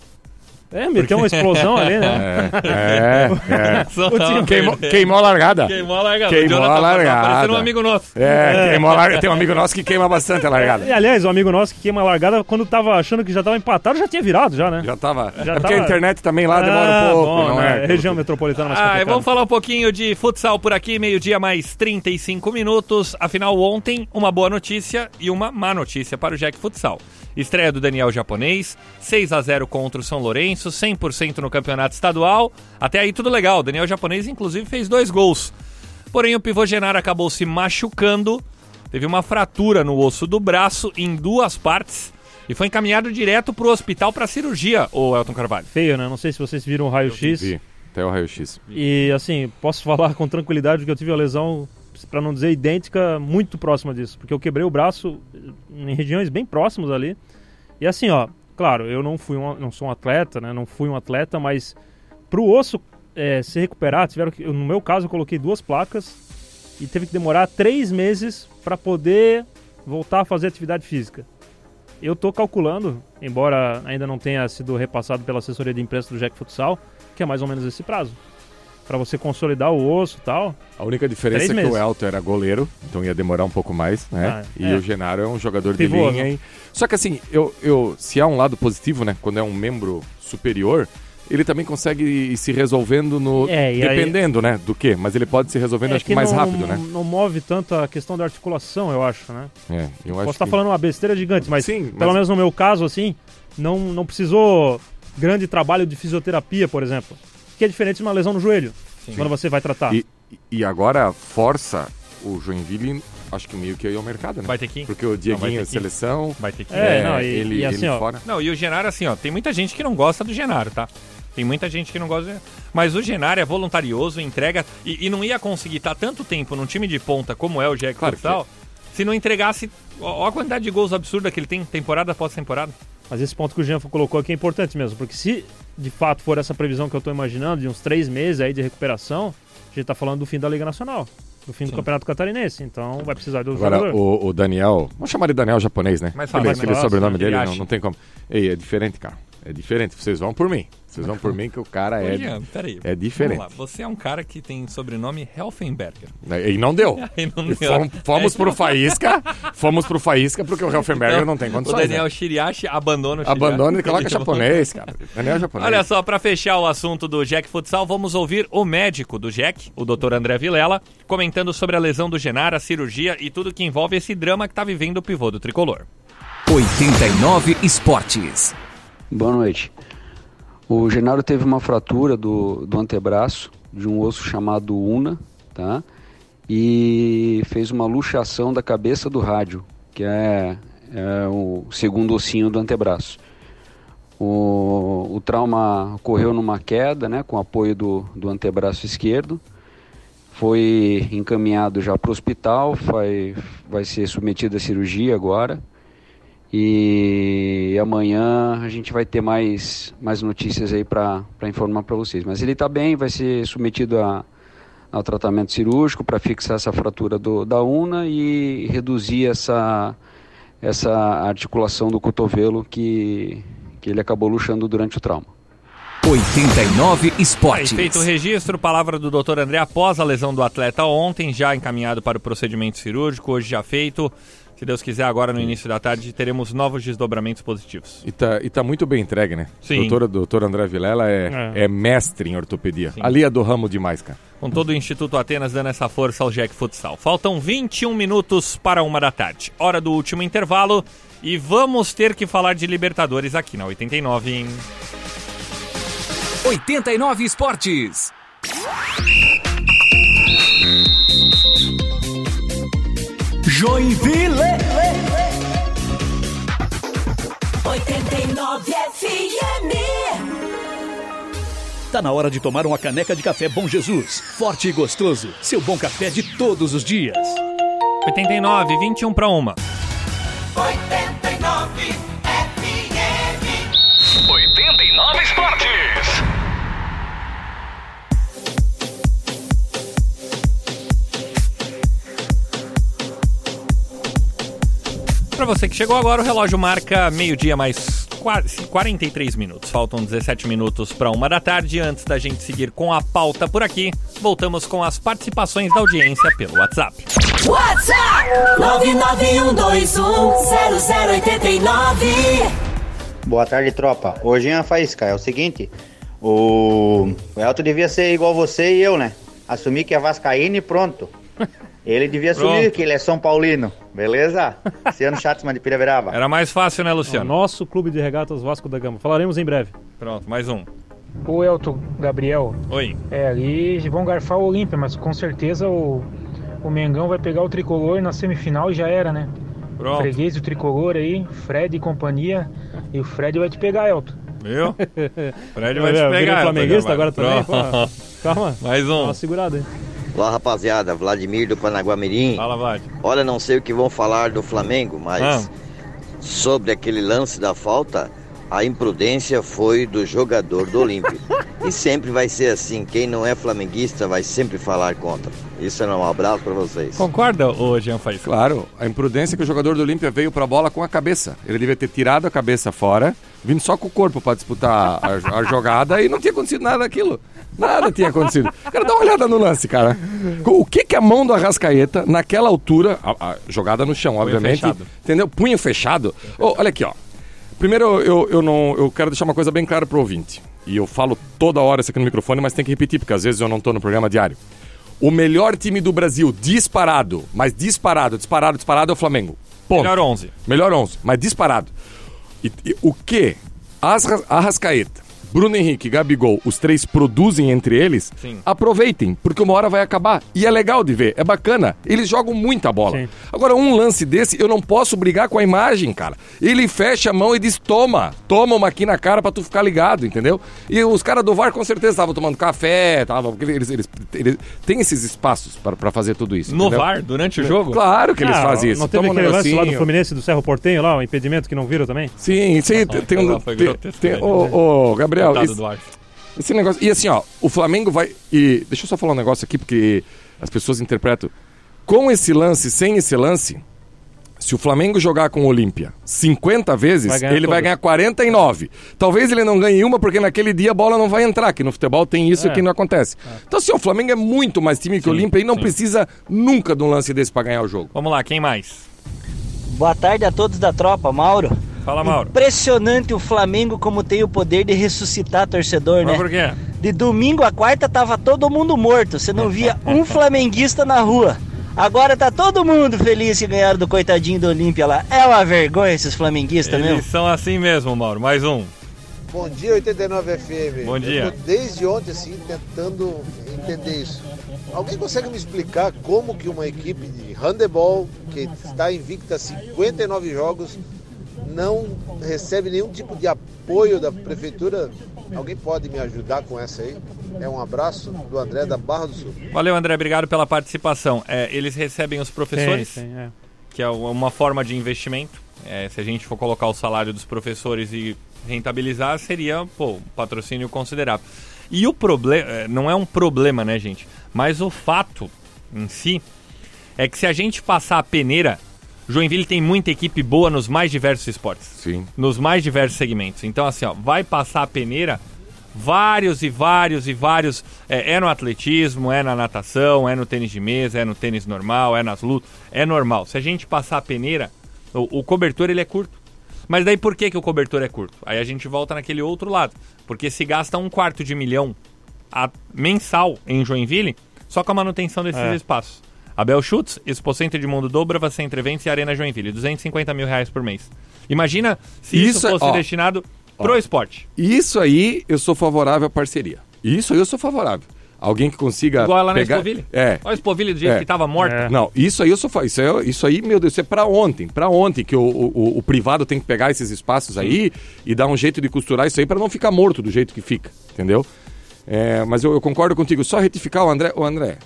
É, meteu uma explosão ali, né? É, é. Tava Queimou, queimou a largada. Queimou a largada. Queimou a tá largada. parecendo um amigo nosso. É, queimou a largada. Tem um amigo nosso que queima bastante a largada. E aliás, o amigo nosso que queima a largada, quando tava achando que já tava empatado, já tinha virado já, né? Já tava. Já é porque tava- a internet também lá demora Ah, um pouco, bom, não né? é? Região metropolitana mais Ah, e vamos falar um pouquinho de futsal por aqui, meio-dia mais 35 minutos. Afinal, ontem, uma boa notícia e uma má notícia para o Jack Futsal. Estreia do Daniel Japonês, 6 a 0 contra o São Lourenço, 100% no campeonato estadual. Até aí tudo legal. O Daniel Japonês, inclusive, fez dois gols. Porém, o pivô Genaro acabou se machucando, teve uma fratura no osso do braço em duas partes e foi encaminhado direto para o hospital para cirurgia, o Elton Carvalho. Feio, né? Não sei se vocês viram o raio-x. Vi, até o raio-x. E assim, posso falar com tranquilidade que eu tive a lesão, para não dizer idêntica, muito próxima disso. Porque eu quebrei o braço em regiões bem próximas ali. E assim, ó, claro, eu não fui um, não sou um atleta, né? Não fui um atleta, mas pro osso é, se recuperar, tiveram que, no meu caso, eu coloquei duas placas e teve que demorar três meses para poder voltar a fazer atividade física. Eu tô calculando, embora ainda não tenha sido repassado pela assessoria de imprensa do Jack Futsal, que é mais ou menos esse prazo. Pra você consolidar o osso e tal. A única diferença Três é que meses. o Elton era goleiro, então ia demorar um pouco mais, né? Ah, e é. o Genaro é um jogador Pivô, de linha. né? E... Só que assim, eu, eu, se há um lado positivo, né? Quando é um membro superior, ele também consegue ir se resolvendo no. É, e aí- dependendo, né? Do que, mas ele pode se resolvendo, É acho que mais não, rápido, né? Não move tanto a questão da articulação, eu acho, né? É, eu Posso acho estar que... falando uma besteira gigante, mas Sim, pelo mas- menos no meu caso, assim, não, não precisou grande trabalho de fisioterapia, por exemplo. Que é diferente de uma lesão no joelho, quando você vai tratar. E, e agora força o Joinville, acho que meio que ir ao mercado, né? Vai ter que ir. Porque o Não, vai Dieguinho, que ir. seleção. Vai ter que ir. É, não, e- ele, e assim, ele ó, fora. Não, e o Genaro, assim, ó, tem muita gente que não gosta do Genaro, tá? Tem muita gente que não gosta do Genaro. Mas o Genaro é voluntarioso, entrega. E, e não ia conseguir estar tanto tempo num time de ponta como é o Jack Claro Futsal se não entregasse. Ó, ó a quantidade de gols absurda que ele tem, temporada após temporada. Mas esse ponto que o Jean colocou aqui é importante mesmo, porque se de fato for essa previsão que eu estou imaginando, de uns três meses aí de recuperação, a gente está falando do fim da Liga Nacional, do fim do Campeonato Catarinense. Então vai precisar do Agora, jogador. o, o Daniel. Vamos chamar de Daniel japonês, né? Mais Aquele, fácil, aquele mais sobrenome fácil, dele, não, não tem como. Ei, é diferente, cara. É diferente. Vocês vão por mim. Vocês vão por mim que o cara Ô, é. Jean, peraí. é diferente. Vamos lá. Você é um cara que tem sobrenome Helfenberger. E não deu. Aí não E deu. fomos, fomos É, pro Faísca. Fomos pro Faísca porque o Helfenberger não tem O condições. Daniel né? Shiriashi abandona o Shiriashi. Abandona e coloca japonês, cara. Daniel é japonês. Olha só, pra fechar o assunto do Jack Futsal, vamos ouvir o médico do Jack, o Dr. André Vilela, comentando sobre a lesão do Genaro, a cirurgia e tudo que envolve esse drama que tá vivendo o pivô do tricolor. 89 Esportes. Boa noite. O Genaro teve uma fratura do, do antebraço, de um osso chamado una, tá? E fez uma luxação da cabeça do rádio, que é, é o segundo ossinho do antebraço. O, o trauma ocorreu numa queda, né, com apoio do, do antebraço esquerdo. Foi encaminhado já para o hospital, vai, vai ser submetido à cirurgia agora. E amanhã a gente vai ter mais, mais notícias aí para informar para vocês. Mas ele está bem, vai ser submetido a, ao tratamento cirúrgico para fixar essa fratura do, da una e reduzir essa, essa articulação do cotovelo que, que ele acabou luxando durante o trauma. 89 Aí, Esportes. feito o registro, palavra do Dr. André após a lesão do atleta ontem, já encaminhado para o procedimento cirúrgico, hoje já feito. Se Deus quiser, agora no início da tarde teremos novos desdobramentos positivos. E tá, e tá muito bem entregue, né? Sim. Doutor, doutor André Vilela é, É. é mestre em ortopedia. Ali é do ramo demais, cara. Com todo o Instituto Atenas dando essa força ao Jack Futsal. Faltam 21 minutos para uma da tarde. Hora do último intervalo. E vamos ter que falar de Libertadores aqui na 89, hein? 89 Esportes. Joinville. 89 FM. Tá na hora de tomar uma caneca de café Bom Jesus. Forte e gostoso. Seu bom café de todos os dias. 89, 21 para uma. 89 FM. 89 Esportes. Para você que chegou agora, o relógio marca meio-dia mais quase 43 minutos. Faltam 17 minutos para uma da tarde. Antes da gente seguir com a pauta por aqui, voltamos com as participações da audiência pelo WhatsApp. WhatsApp 991210089. Boa tarde, tropa. Hoje é a faísca. É o seguinte: o, o Elton devia ser igual você e eu, né? Assumir que é Vascaíno e pronto. Ele devia assumir Pronto. que ele é São Paulino, beleza? Luciano Schatzman de Piraveraba. Era mais fácil, né, O Luciano? nosso clube de regatas Vasco da Gama. Falaremos em breve. Pronto, mais um. O Elton, Gabriel. Oi. É, ali vão garfar o Olímpia, mas com certeza o, o Mengão vai pegar o tricolor na semifinal e já era, né? Pronto. Freguês do tricolor aí, Fred e companhia. E o Fred vai te pegar, Elton. Viu? Fred vai Vai te pegar. flamenguista Elton, agora também? Pô, Calma. Mais Dá um. uma segurada aí. Olá, rapaziada. Vladimir do Panaguamirim. Fala, Vlad. Olha, não sei o que vão falar do Flamengo, mas Ah. sobre aquele lance da falta, a imprudência foi do jogador do Olímpio. E sempre vai ser assim. Quem não é flamenguista vai sempre falar contra. Isso é um abraço pra vocês. Concorda, ô Jean Faísca? Claro, a imprudência que o jogador do Olímpia veio pra bola com a cabeça. Ele devia ter tirado a cabeça fora, vindo só com o corpo pra disputar a, a jogada e não tinha acontecido nada daquilo. Nada tinha acontecido. Cara, dá uma olhada no lance, cara. O que que a mão do Arrascaeta, naquela altura, a, a jogada no chão, obviamente, fechado. entendeu? Punho fechado. Ô, olha aqui, ó. Primeiro, eu, eu, não, eu quero deixar uma coisa bem clara pro ouvinte. E eu falo toda hora isso aqui no microfone, mas tem que repetir, porque às vezes eu não tô no programa diário. O melhor time do Brasil, disparado, mas disparado, disparado, disparado é o Flamengo. Ponto. Melhor 11. Melhor 11, mas disparado. E, e o que Arrascaeta, Bruno Henrique Gabigol, os três produzem entre eles, Sim. aproveitem, porque uma hora vai acabar. E é legal de ver, é bacana. Eles jogam muita bola. Sim. Agora, um lance desse, eu não posso brigar com a imagem, cara. Ele fecha a mão e diz: toma, toma uma aqui na cara pra tu ficar ligado, entendeu? E os caras do VAR com certeza estavam tomando café, tava, porque eles, eles, eles têm esses espaços pra- pra fazer tudo isso. No entendeu? VAR, durante o jogo? Claro que eles Ah, fazem isso. Não teve Toma um aquele lance lá do. Fluminense do Cerro Portenho lá, o impedimento que não viram também? Sim, sim, tem, tem um. Tem, tem, ô, ô, Gabriel, Coitado esse, esse negócio. E assim, ó, o Flamengo vai. E deixa eu só falar um negócio aqui, porque as pessoas interpretam. Com esse lance, sem esse lance, se o Flamengo jogar com o Olímpia 50 vezes, Vai ganhar ele vai todas. ganhar 49. Talvez ele não ganhe uma, porque naquele dia a bola não vai entrar, que no futebol tem isso É. que não acontece. Então, assim, o Flamengo é muito mais time que o Olímpia e não sim. precisa nunca de um lance desse pra ganhar o jogo. Vamos lá, quem mais? Boa tarde a todos da tropa, Mauro. Fala, Mauro. Impressionante o Flamengo como tem o poder de ressuscitar torcedor, Mas né? por quê? De domingo a quarta tava todo mundo morto, você não via um flamenguista na rua. Agora tá todo mundo feliz que ganharam do coitadinho do Olímpia lá. É uma vergonha esses flamenguistas Eles mesmo. são assim mesmo, Mauro. Mais um. Bom dia, 89 FM. Bom dia. Eu tô desde ontem, assim, tentando entender isso. Alguém consegue me explicar como que uma equipe de handebol, que está invicta há 59 jogos, não recebe nenhum tipo de apoio da prefeitura? Alguém pode me ajudar com essa aí? É um abraço do André da Barra do Sul. Valeu, André. Obrigado pela participação. É, eles recebem os professores, Tem, tem, é. que é uma forma de investimento. É, se a gente for colocar o salário dos professores e rentabilizar, seria pô, um patrocínio considerável. E o problema, é, não é um problema, né, gente? Mas o fato em si é que se a gente passar a peneira, Joinville tem muita equipe boa nos mais diversos esportes. Sim. Nos mais diversos segmentos. Então, assim, ó, vai passar a peneira vários e vários e vários. É, é no atletismo, é na natação, é no tênis de mesa, é no tênis normal, é nas lutas. É normal. Se a gente passar a peneira, o, o cobertor ele é curto. Mas daí por que, que o cobertor é curto? Aí a gente volta naquele outro lado. Porque se gasta um quarto de milhão a- mensal em Joinville, só com a manutenção desses É. espaços. Abel Schutz, Expo Center de Mundo Dobrava, Centro Eventos e Arena Joinville. 250 mil reais por mês. Imagina se isso, Isso é- fosse ó, destinado pro esporte. Isso aí eu sou favorável à parceria. Isso aí eu sou favorável. Alguém que consiga. Igual lá na pegar... Espoville. É. Olha a Espoville do jeito É. que tava morta. Não, isso aí eu sou isso aí, isso aí, meu Deus, isso é pra ontem, pra ontem que o, o, o privado tem que pegar esses espaços aí e dar um jeito de costurar isso aí pra não ficar morto do jeito que fica, entendeu? É, mas eu, eu concordo contigo, só retificar o André, o André.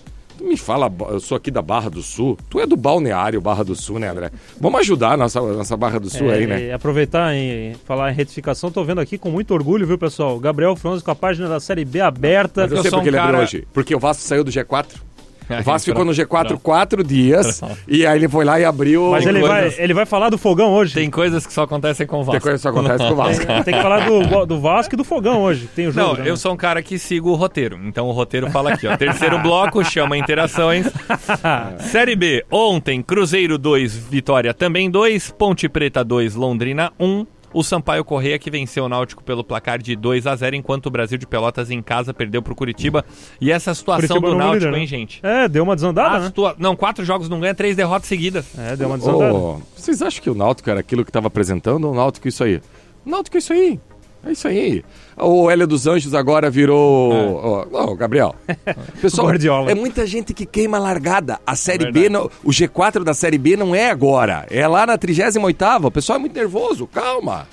Tu me fala, eu sou aqui da Barra do Sul. Tu é do balneário Barra do Sul, né, André? Vamos ajudar a nossa, nossa Barra do Sul É, aí, né? e aproveitar em falar em retificação, tô vendo aqui com muito orgulho, viu, pessoal? Gabriel Franz com a página da Série B aberta. Mas eu, sei porque ele abriu hoje. Porque o Vasco saiu do G4. O Vasco ficou no G4 Não. quatro dias e aí ele foi lá e abriu. Mas ele vai, ele vai falar do fogão hoje. Tem coisas que só acontecem com o Vasco. Tem coisas que só acontecem com o Vasco. Tem, tem que falar do, do Vasco e do fogão hoje. Tem o jogo. Não, já, eu né? sou um cara que sigo o roteiro. Então o roteiro fala aqui, ó. Terceiro bloco, chama interações. Série B, ontem, Cruzeiro 2, Vitória também 2, Ponte Preta 2, Londrina 1. O Sampaio Correia que venceu o Náutico pelo placar de 2 a 0 enquanto o Brasil de Pelotas em casa perdeu pro Curitiba. E essa situação Curitiba do Náutico, líder, né? hein, gente? É, deu uma desandada, né? situa- Não, quatro jogos não ganha, três derrotas seguidas. É, deu uma desandada. Ô, vocês acham que o Náutico era aquilo que estava apresentando ou o Náutico isso aí? O Náutico é isso aí. É isso aí. O Hélio dos Anjos agora virou. Ó, Não, Gabriel. Pessoal, Guardiola. é muita gente que queima a largada. A Série B, não, o G4 da Série B não é agora. É lá na 38. O pessoal é muito nervoso. Calma.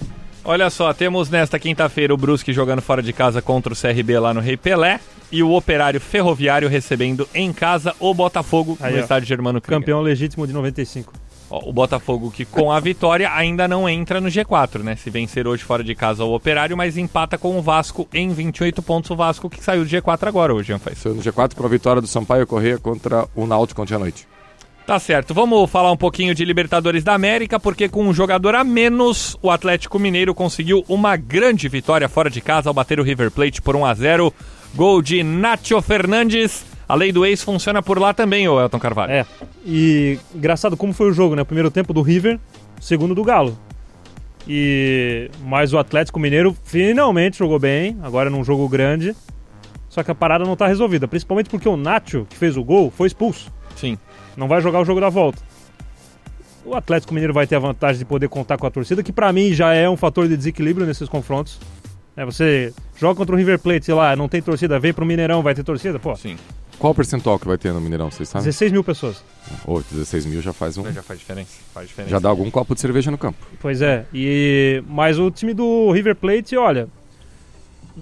Olha só, temos nesta quinta-feira o Brusque jogando fora de casa contra o CRB lá no Rei Pelé e o Operário Ferroviário recebendo em casa o Botafogo Aí, no ó. estádio Germano Krieger. Campeão legítimo de 95. O Botafogo que com a vitória ainda não entra no G4, né? Se vencer hoje fora de casa o Operário, mas empata com o Vasco em 28 pontos. O Vasco que saiu do G4 agora hoje, Jean Faz. Saiu no G4 com a vitória do Sampaio Correia contra o Náutico ontem à noite. Tá certo, vamos falar um pouquinho de Libertadores da América, porque com um jogador a menos, o Atlético Mineiro conseguiu uma grande vitória fora de casa ao bater o River Plate por 1 a 0 Gol de Nacho Fernandes. A lei do ex funciona por lá também, ô Elton Carvalho. É. E engraçado como foi o jogo, né? O primeiro tempo do River, segundo do Galo. E mas o Atlético Mineiro finalmente jogou bem, agora num jogo grande. Só que a parada não tá resolvida, principalmente porque o Nacho, que fez o gol, foi expulso. Sim. Não vai jogar o jogo da volta. O Atlético Mineiro vai ter a vantagem de poder contar com a torcida, que pra mim já é um fator de desequilíbrio nesses confrontos. É, você joga contra o River Plate, sei lá, não tem torcida, vem pro Mineirão, vai ter torcida, pô. Sim. Qual o percentual que vai ter no Mineirão, vocês sabem? 16 mil pessoas. Ô, 16 mil já faz um. Já faz diferença. Faz diferença. Já dá algum copo de cerveja no campo. Pois é. E mas o time do River Plate, olha,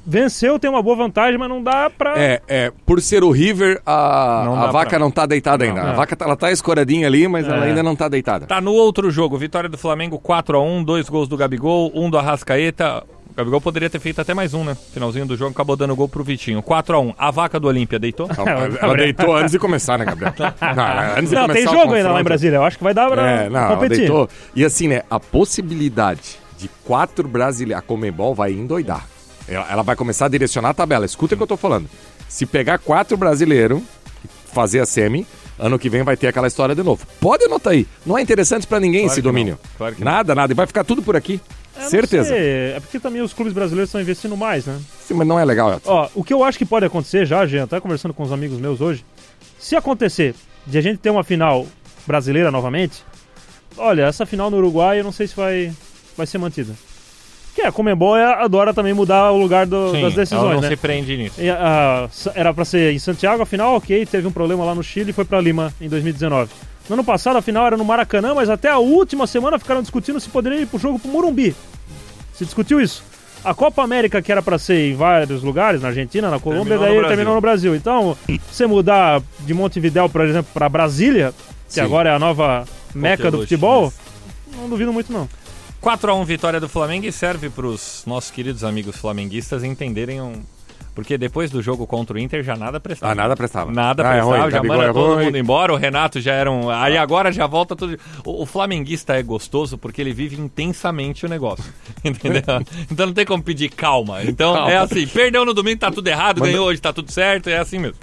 venceu, tem uma boa vantagem, mas não dá pra É, é, por ser o River, a, Não a vaca pra- não tá deitada ainda. Não. A vaca tá, ela tá escoradinha ali, mas ela É. ainda não tá deitada. Tá no outro jogo, vitória do Flamengo 4 a 1 dois gols do Gabigol, um do Arrascaeta. Gabigol poderia ter feito até mais um, né? Finalzinho do jogo, acabou dando gol pro Vitinho. 4 a 1 A vaca do Olímpia deitou? Ela, ela deitou antes de começar, né, Gabriel? Não, antes de Não, tem começar o jogo ainda lá em Brasília. Eu acho que vai dar pra É, não, competir. deitou. E assim, né, a possibilidade de quatro brasileiros, a Comembol vai endoidar. Ela, ela vai começar a direcionar a tabela. Escuta o que eu tô falando. Se pegar quatro brasileiros, fazer a semi, ano que vem vai ter aquela história de novo. Pode anotar aí. Não é interessante pra ninguém Claro esse que não. domínio. Claro que não. nada, nada. E vai ficar tudo por aqui. É, Certeza. sei, É porque também os clubes brasileiros estão investindo mais, né? Sim, mas não é legal, Elton. Ó, o que eu acho que pode acontecer já, Jean, até conversando com os amigos meus hoje, se acontecer de a gente ter uma final brasileira novamente, olha, essa final no Uruguai eu não sei se vai, vai ser mantida. Que é, a Comembol é- adora também mudar o lugar do- Sim, das decisões, ela não né? se prende nisso. E, ah, era pra ser em Santiago, a final, ok, teve um problema lá no Chile e foi pra Lima em 2019. No ano passado a final era no Maracanã, mas até a última semana ficaram discutindo se poderia ir pro jogo pro Morumbi. Se discutiu isso. A Copa América, que era pra ser em vários lugares, na Argentina, na Colômbia, Terminou no daí Brasil. terminou no Brasil. Então, você mudar de Montevidéu, por exemplo, pra Brasília, que Sim. agora é a nova meca do luxo, futebol, não duvido muito não. 4 a 1 vitória do Flamengo e serve pros nossos queridos amigos flamenguistas entenderem um. Porque depois do jogo contra o Inter já nada prestava. Ah, nada prestava. Nada Ah, é prestava, ruim, já Gabigol manda é todo mundo embora, o Renato já era um. Aí agora já volta tudo. O, o flamenguista é gostoso porque ele vive intensamente o negócio. Entendeu? então não tem como pedir calma. Então Calma. é assim: perdeu no domingo, tá tudo errado, Mas- ganhou hoje, tá tudo certo, é assim mesmo.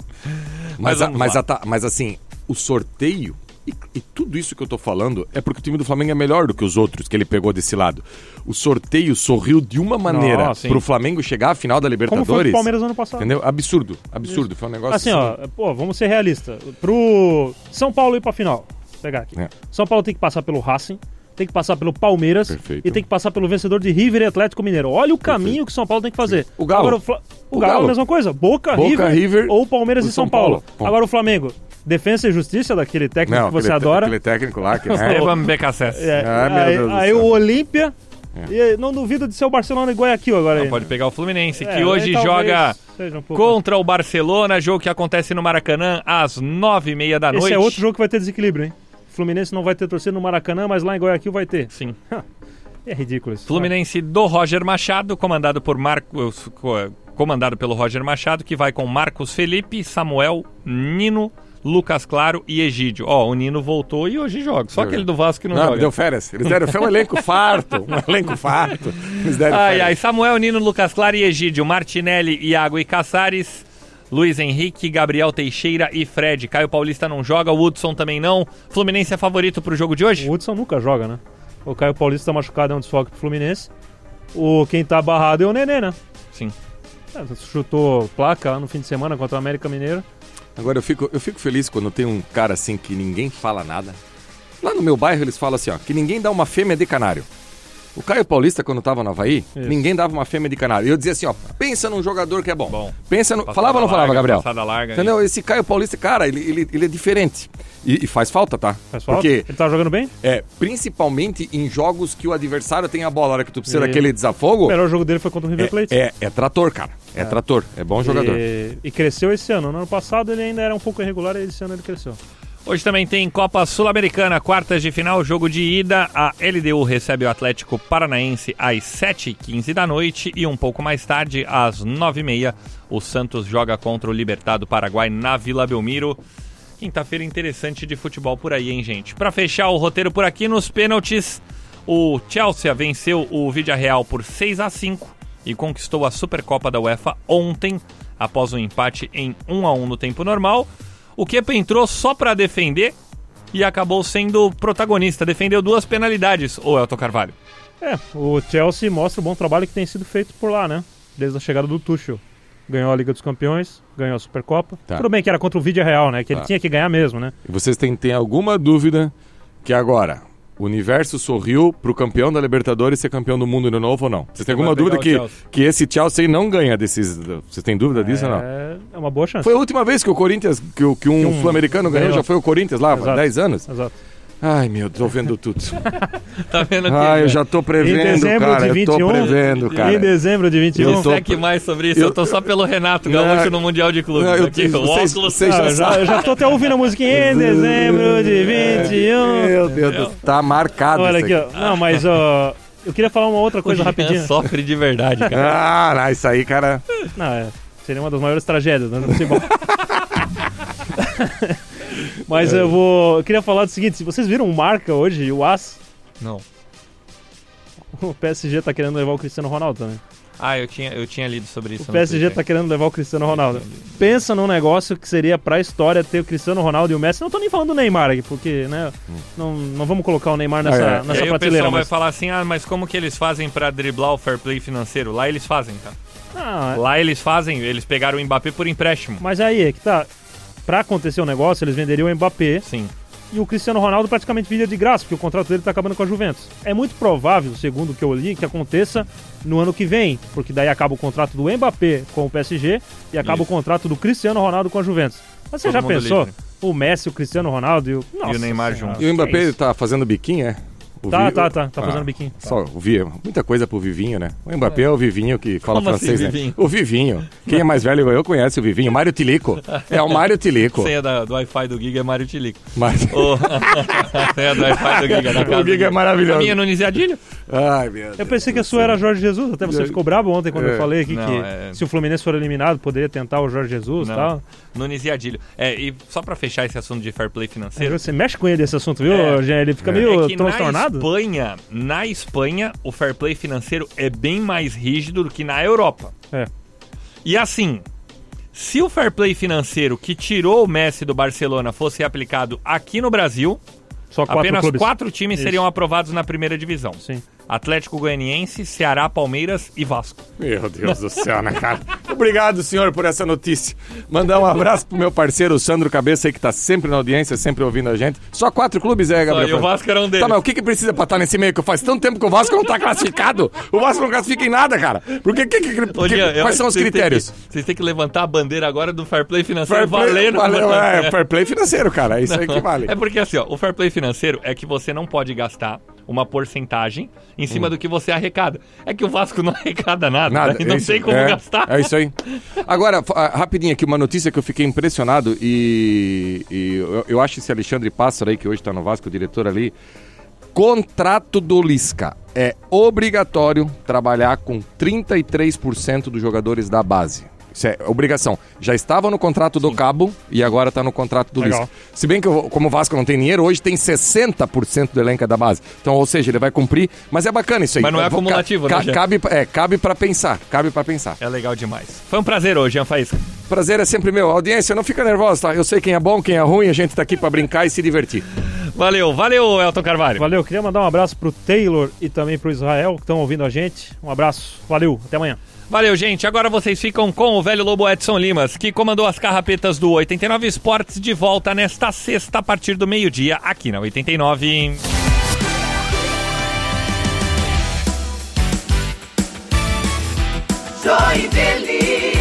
Mas, a- vamos mas, a mas assim, o sorteio e, e tudo isso que eu tô falando é porque o time do Flamengo é melhor do que os outros que ele pegou desse lado. O sorteio sorriu de uma maneira Nossa, pro Flamengo chegar à final da Como Libertadores. foi com o Palmeiras ano passado. Entendeu? Absurdo, absurdo. Foi um negócio Assim, ó, pô, vamos ser realistas. Pro São Paulo ir pra final, vou pegar aqui. É. São Paulo tem que passar pelo Racing, tem que passar pelo Palmeiras Perfeito. e tem que passar pelo vencedor de River e Atlético Mineiro. Olha o caminho que o São Paulo tem que fazer. O Galo. Agora, o, Fla- o O Galo, é Galo. a mesma coisa. Boca, Boca, River, River ou Palmeiras e São São Paulo. Paulo. Agora o Flamengo. Defesa e justiça daquele técnico Não, que você adora. aquele técnico lá que. Esteban BKSS. É, Ah, meu aí Deus aí o Olímpia. É. E não duvido de ser o Barcelona e Guayaquil agora. Não, aí. pode pegar o Fluminense, É, que hoje joga um contra o Barcelona, jogo que acontece no Maracanã às nove e meia da Esse noite. é outro jogo que vai ter desequilíbrio, hein? Fluminense não vai ter torcida no Maracanã, mas lá em Guayaquil vai ter. Sim. é ridículo isso. Fluminense do Roger Machado, comandado por Marcos, co- comandado pelo Roger Machado, que vai com Marcos Felipe, Samuel, Nino, Lucas Claro e Egídio. Ó, o Nino voltou e hoje joga. Só aquele do Vasco que não, Não, joga. deu férias. Eles deram foi um elenco farto. Um elenco farto. Eles deram Ai, férias. ai, Samuel, Nino, Lucas Claro e Egídio, Martinelli, Iago e Caçares, Luiz Henrique, Gabriel Teixeira e Fred. Caio Paulista não joga, o Hudson também não. Fluminense é favorito pro jogo de hoje? O Hudson nunca joga, né? O Caio Paulista tá machucado, é um desfoque pro Fluminense. O quem tá barrado é o Nenê, né? Sim. É, chutou placa no fim de semana contra o América Mineiro. Agora eu fico, eu fico feliz quando tem um cara assim que ninguém fala nada. Lá no meu bairro eles falam assim, ó, que ninguém dá uma fêmea de canário. O Caio Paulista, quando tava no Havaí, Isso. ninguém dava uma fêmea de canário. E eu dizia assim, ó, pensa num jogador que é bom. Bom. Pensa no. Falava ou não falava, larga, Gabriel? passada larga, Entendeu? Esse Caio Paulista, cara, ele, ele, ele é diferente. E, e faz falta, tá? Faz falta? Porque Ele tá jogando bem? é, principalmente em jogos que o adversário tem a bola, a hora que tu precisa E- daquele desafogo. O melhor jogo dele foi contra o River Plate. É, é, é trator, cara. É, trator. É bom jogador. E, e cresceu esse ano. No ano passado ele ainda era um pouco irregular e esse ano ele cresceu. Hoje também tem Copa Sul-Americana, quartas de final, jogo de ida. A LDU recebe o Atlético Paranaense às 7h15 da noite e um pouco mais tarde, às 9h30, o Santos joga contra o Libertado Paraguai na Vila Belmiro. Quinta-feira interessante de futebol por aí, hein, gente? Para fechar o roteiro por aqui, nos pênaltis, o Chelsea venceu o Villarreal por 6 a 5 e conquistou a Supercopa da UEFA ontem, após um empate em 1 a 1 no tempo normal. O Kepa entrou só para defender e acabou sendo protagonista. Defendeu duas penalidades, o Elton Carvalho. É, o Chelsea mostra o bom trabalho que tem sido feito por lá, né? Desde a chegada do Tuchel. Ganhou a Liga dos Campeões, ganhou a Supercopa. Tá. Tudo bem que era contra o Vídeo Real, né? Que ele Tá. tinha que ganhar mesmo, né? E vocês têm, têm alguma dúvida que agora o universo sorriu pro campeão da Libertadores ser campeão do mundo de novo ou não? Vocês têm alguma dúvida que, Chelsea. que esse Chelsea não ganha desses. Vocês têm dúvida disso ou não? É, é uma boa chance. Foi a última vez que o Corinthians, que, que um, Que um sul-americano ganhou, ganhou. já foi o Corinthians lá, há Exato. 10 anos? Exato. Ai, meu, tô vendo tudo. Tá vendo aqui? Ah, eu né? já tô Em prevendo, dezembro cara. de Eu tô 21, prevendo, cara. Em dezembro de 21. Eu tô- Não que mais sobre isso, eu, Eu- tô só pelo Renato Gaúcho no Mundial de Clubes. Não, eu- aqui, o vocês- óculos. vocês Ah, já eu, já, eu já tô até ouvindo a musiquinha em dezembro de 21. Meu Deus, do- tá marcado Olha isso aqui, ó. Não, mas ó, eu queria falar uma outra coisa O Jean rapidinho. sofre de verdade, cara. Ah, não, isso aí, cara. Não, é, seria uma das maiores tragédias né, no futebol. Mas eu vou. Eu queria falar do seguinte: se vocês viram o marca hoje, o As, Não. o PSG tá querendo levar o Cristiano Ronaldo também. Ah, eu tinha, eu tinha lido sobre isso. O PSG tá querendo levar o Cristiano Ronaldo. Pensa num negócio que seria pra história ter o Cristiano Ronaldo e o Messi. Não tô nem falando do Neymar aqui, porque, né? Não, não vamos colocar o Neymar nessa, Ah, é. E nessa aí o prateleira. pessoal vai Mas... falar assim, ah, mas como que eles fazem pra driblar o fair play financeiro? Lá eles fazem, tá? Ah, Lá eles fazem, eles pegaram o Mbappé por empréstimo. mas aí é que tá. Pra acontecer o negócio, eles venderiam o Mbappé Sim. e o Cristiano Ronaldo praticamente viria de graça, porque o contrato dele tá acabando com a Juventus. É muito provável, segundo o que eu li, que aconteça no ano que vem, porque daí acaba o contrato do Mbappé com o PSG e acaba Isso. o contrato do Cristiano Ronaldo com a Juventus. Mas você Todo já pensou? livre. O Messi, o Cristiano Ronaldo e o, Nossa Neymar Senhora, juntos. E o Mbappé isso? tá fazendo biquinho, é? O Tá, Vi- tá, tá, tá Ah, fazendo biquinho. Só o Vi, muita coisa pro Vivinho, né? O Mbappé é, o Vivinho que fala Como assim, francês, né? Vivinho? O Vivinho. Quem é mais velho igual eu conhece o Vivinho. Mário Tilico. É o Mário Tilico. A senha da- do Wi-Fi do Giga é Mário Tilico. Mas... O... a senha do Wi-Fi do Giga da casa O Giga é maravilhoso. A minha é Nunes e Adilho? Ai, meu Deus. Eu pensei que a sua era Jorge Jesus, até você ficou bravo ontem quando É. eu falei aqui Não, que é- se o Fluminense for eliminado, poderia tentar o Jorge Jesus e tal. Nunes e Adilho. É, e só pra fechar esse assunto de fair play financeiro. Você mexe com ele esse assunto, viu, É. Ele fica É. meio É transtornado. Espanha, na Espanha, o fair play financeiro é bem mais rígido do que na Europa. É. E assim, se o fair play financeiro que tirou o Messi do Barcelona fosse aplicado aqui no Brasil, Só quatro apenas clubes. quatro times Isso. seriam aprovados na primeira divisão. Sim. Atlético Goianiense, Ceará, Palmeiras e Vasco. Meu Deus do céu, né, cara? Obrigado, senhor, por essa notícia. Mandar um abraço pro meu parceiro, o Sandro Cabeça, aí, que tá sempre na audiência, sempre ouvindo a gente. Só quatro clubes, é, Gabriel? e o Vasco era um deles. Tá, mas o que, que precisa pra estar nesse meio? Que faz tanto tempo que o Vasco não tá classificado. O Vasco não classifica em nada, cara. Por que, que, que- quais são os critérios? Vocês têm que levantar a bandeira agora do fair play financeiro Fair play, valendo. valeu, é, fair play financeiro, cara. É isso aí que Não, vale. É porque assim, ó, o fair play financeiro é que você não pode gastar uma porcentagem em cima Hum. do que você arrecada. É que o Vasco não arrecada nada, Nada, né? não é isso, tem como é, gastar. É isso aí. Agora, ah, rapidinho aqui, uma notícia que eu fiquei impressionado e, e eu, eu acho esse Alexandre Pássaro aí, que hoje tá no Vasco, o diretor ali, contrato do Lisca. É obrigatório trabalhar com 33% dos jogadores da base. Isso é obrigação. Já estava no contrato do Cabo e agora está no contrato do. Lisca. Se bem que, o- como o Vasco não tem dinheiro, hoje tem 60% do elenco é da base. Então, ou seja, ele vai cumprir, mas é bacana isso aí. Mas não é ca- acumulativo, né, ca- Jean? Cabe, é, cabe para pensar, cabe para pensar. É legal demais. Foi um prazer hoje, Jean Faísca. Prazer é sempre meu. Audiência, não fica nervosa, tá? Eu sei quem é bom, quem é ruim, a gente tá aqui para brincar e se divertir. Valeu, valeu, Elton Carvalho. Valeu, queria mandar um abraço pro Taylor e também pro Israel que estão ouvindo a gente. Um abraço, valeu, até amanhã. Valeu, gente. Agora vocês ficam com o velho Lobo Edson Limas, que comandou as carrapetas do 89 Esportes de volta nesta sexta a partir do meio-dia aqui na 89. Joinville,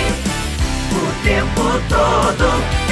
o tempo todo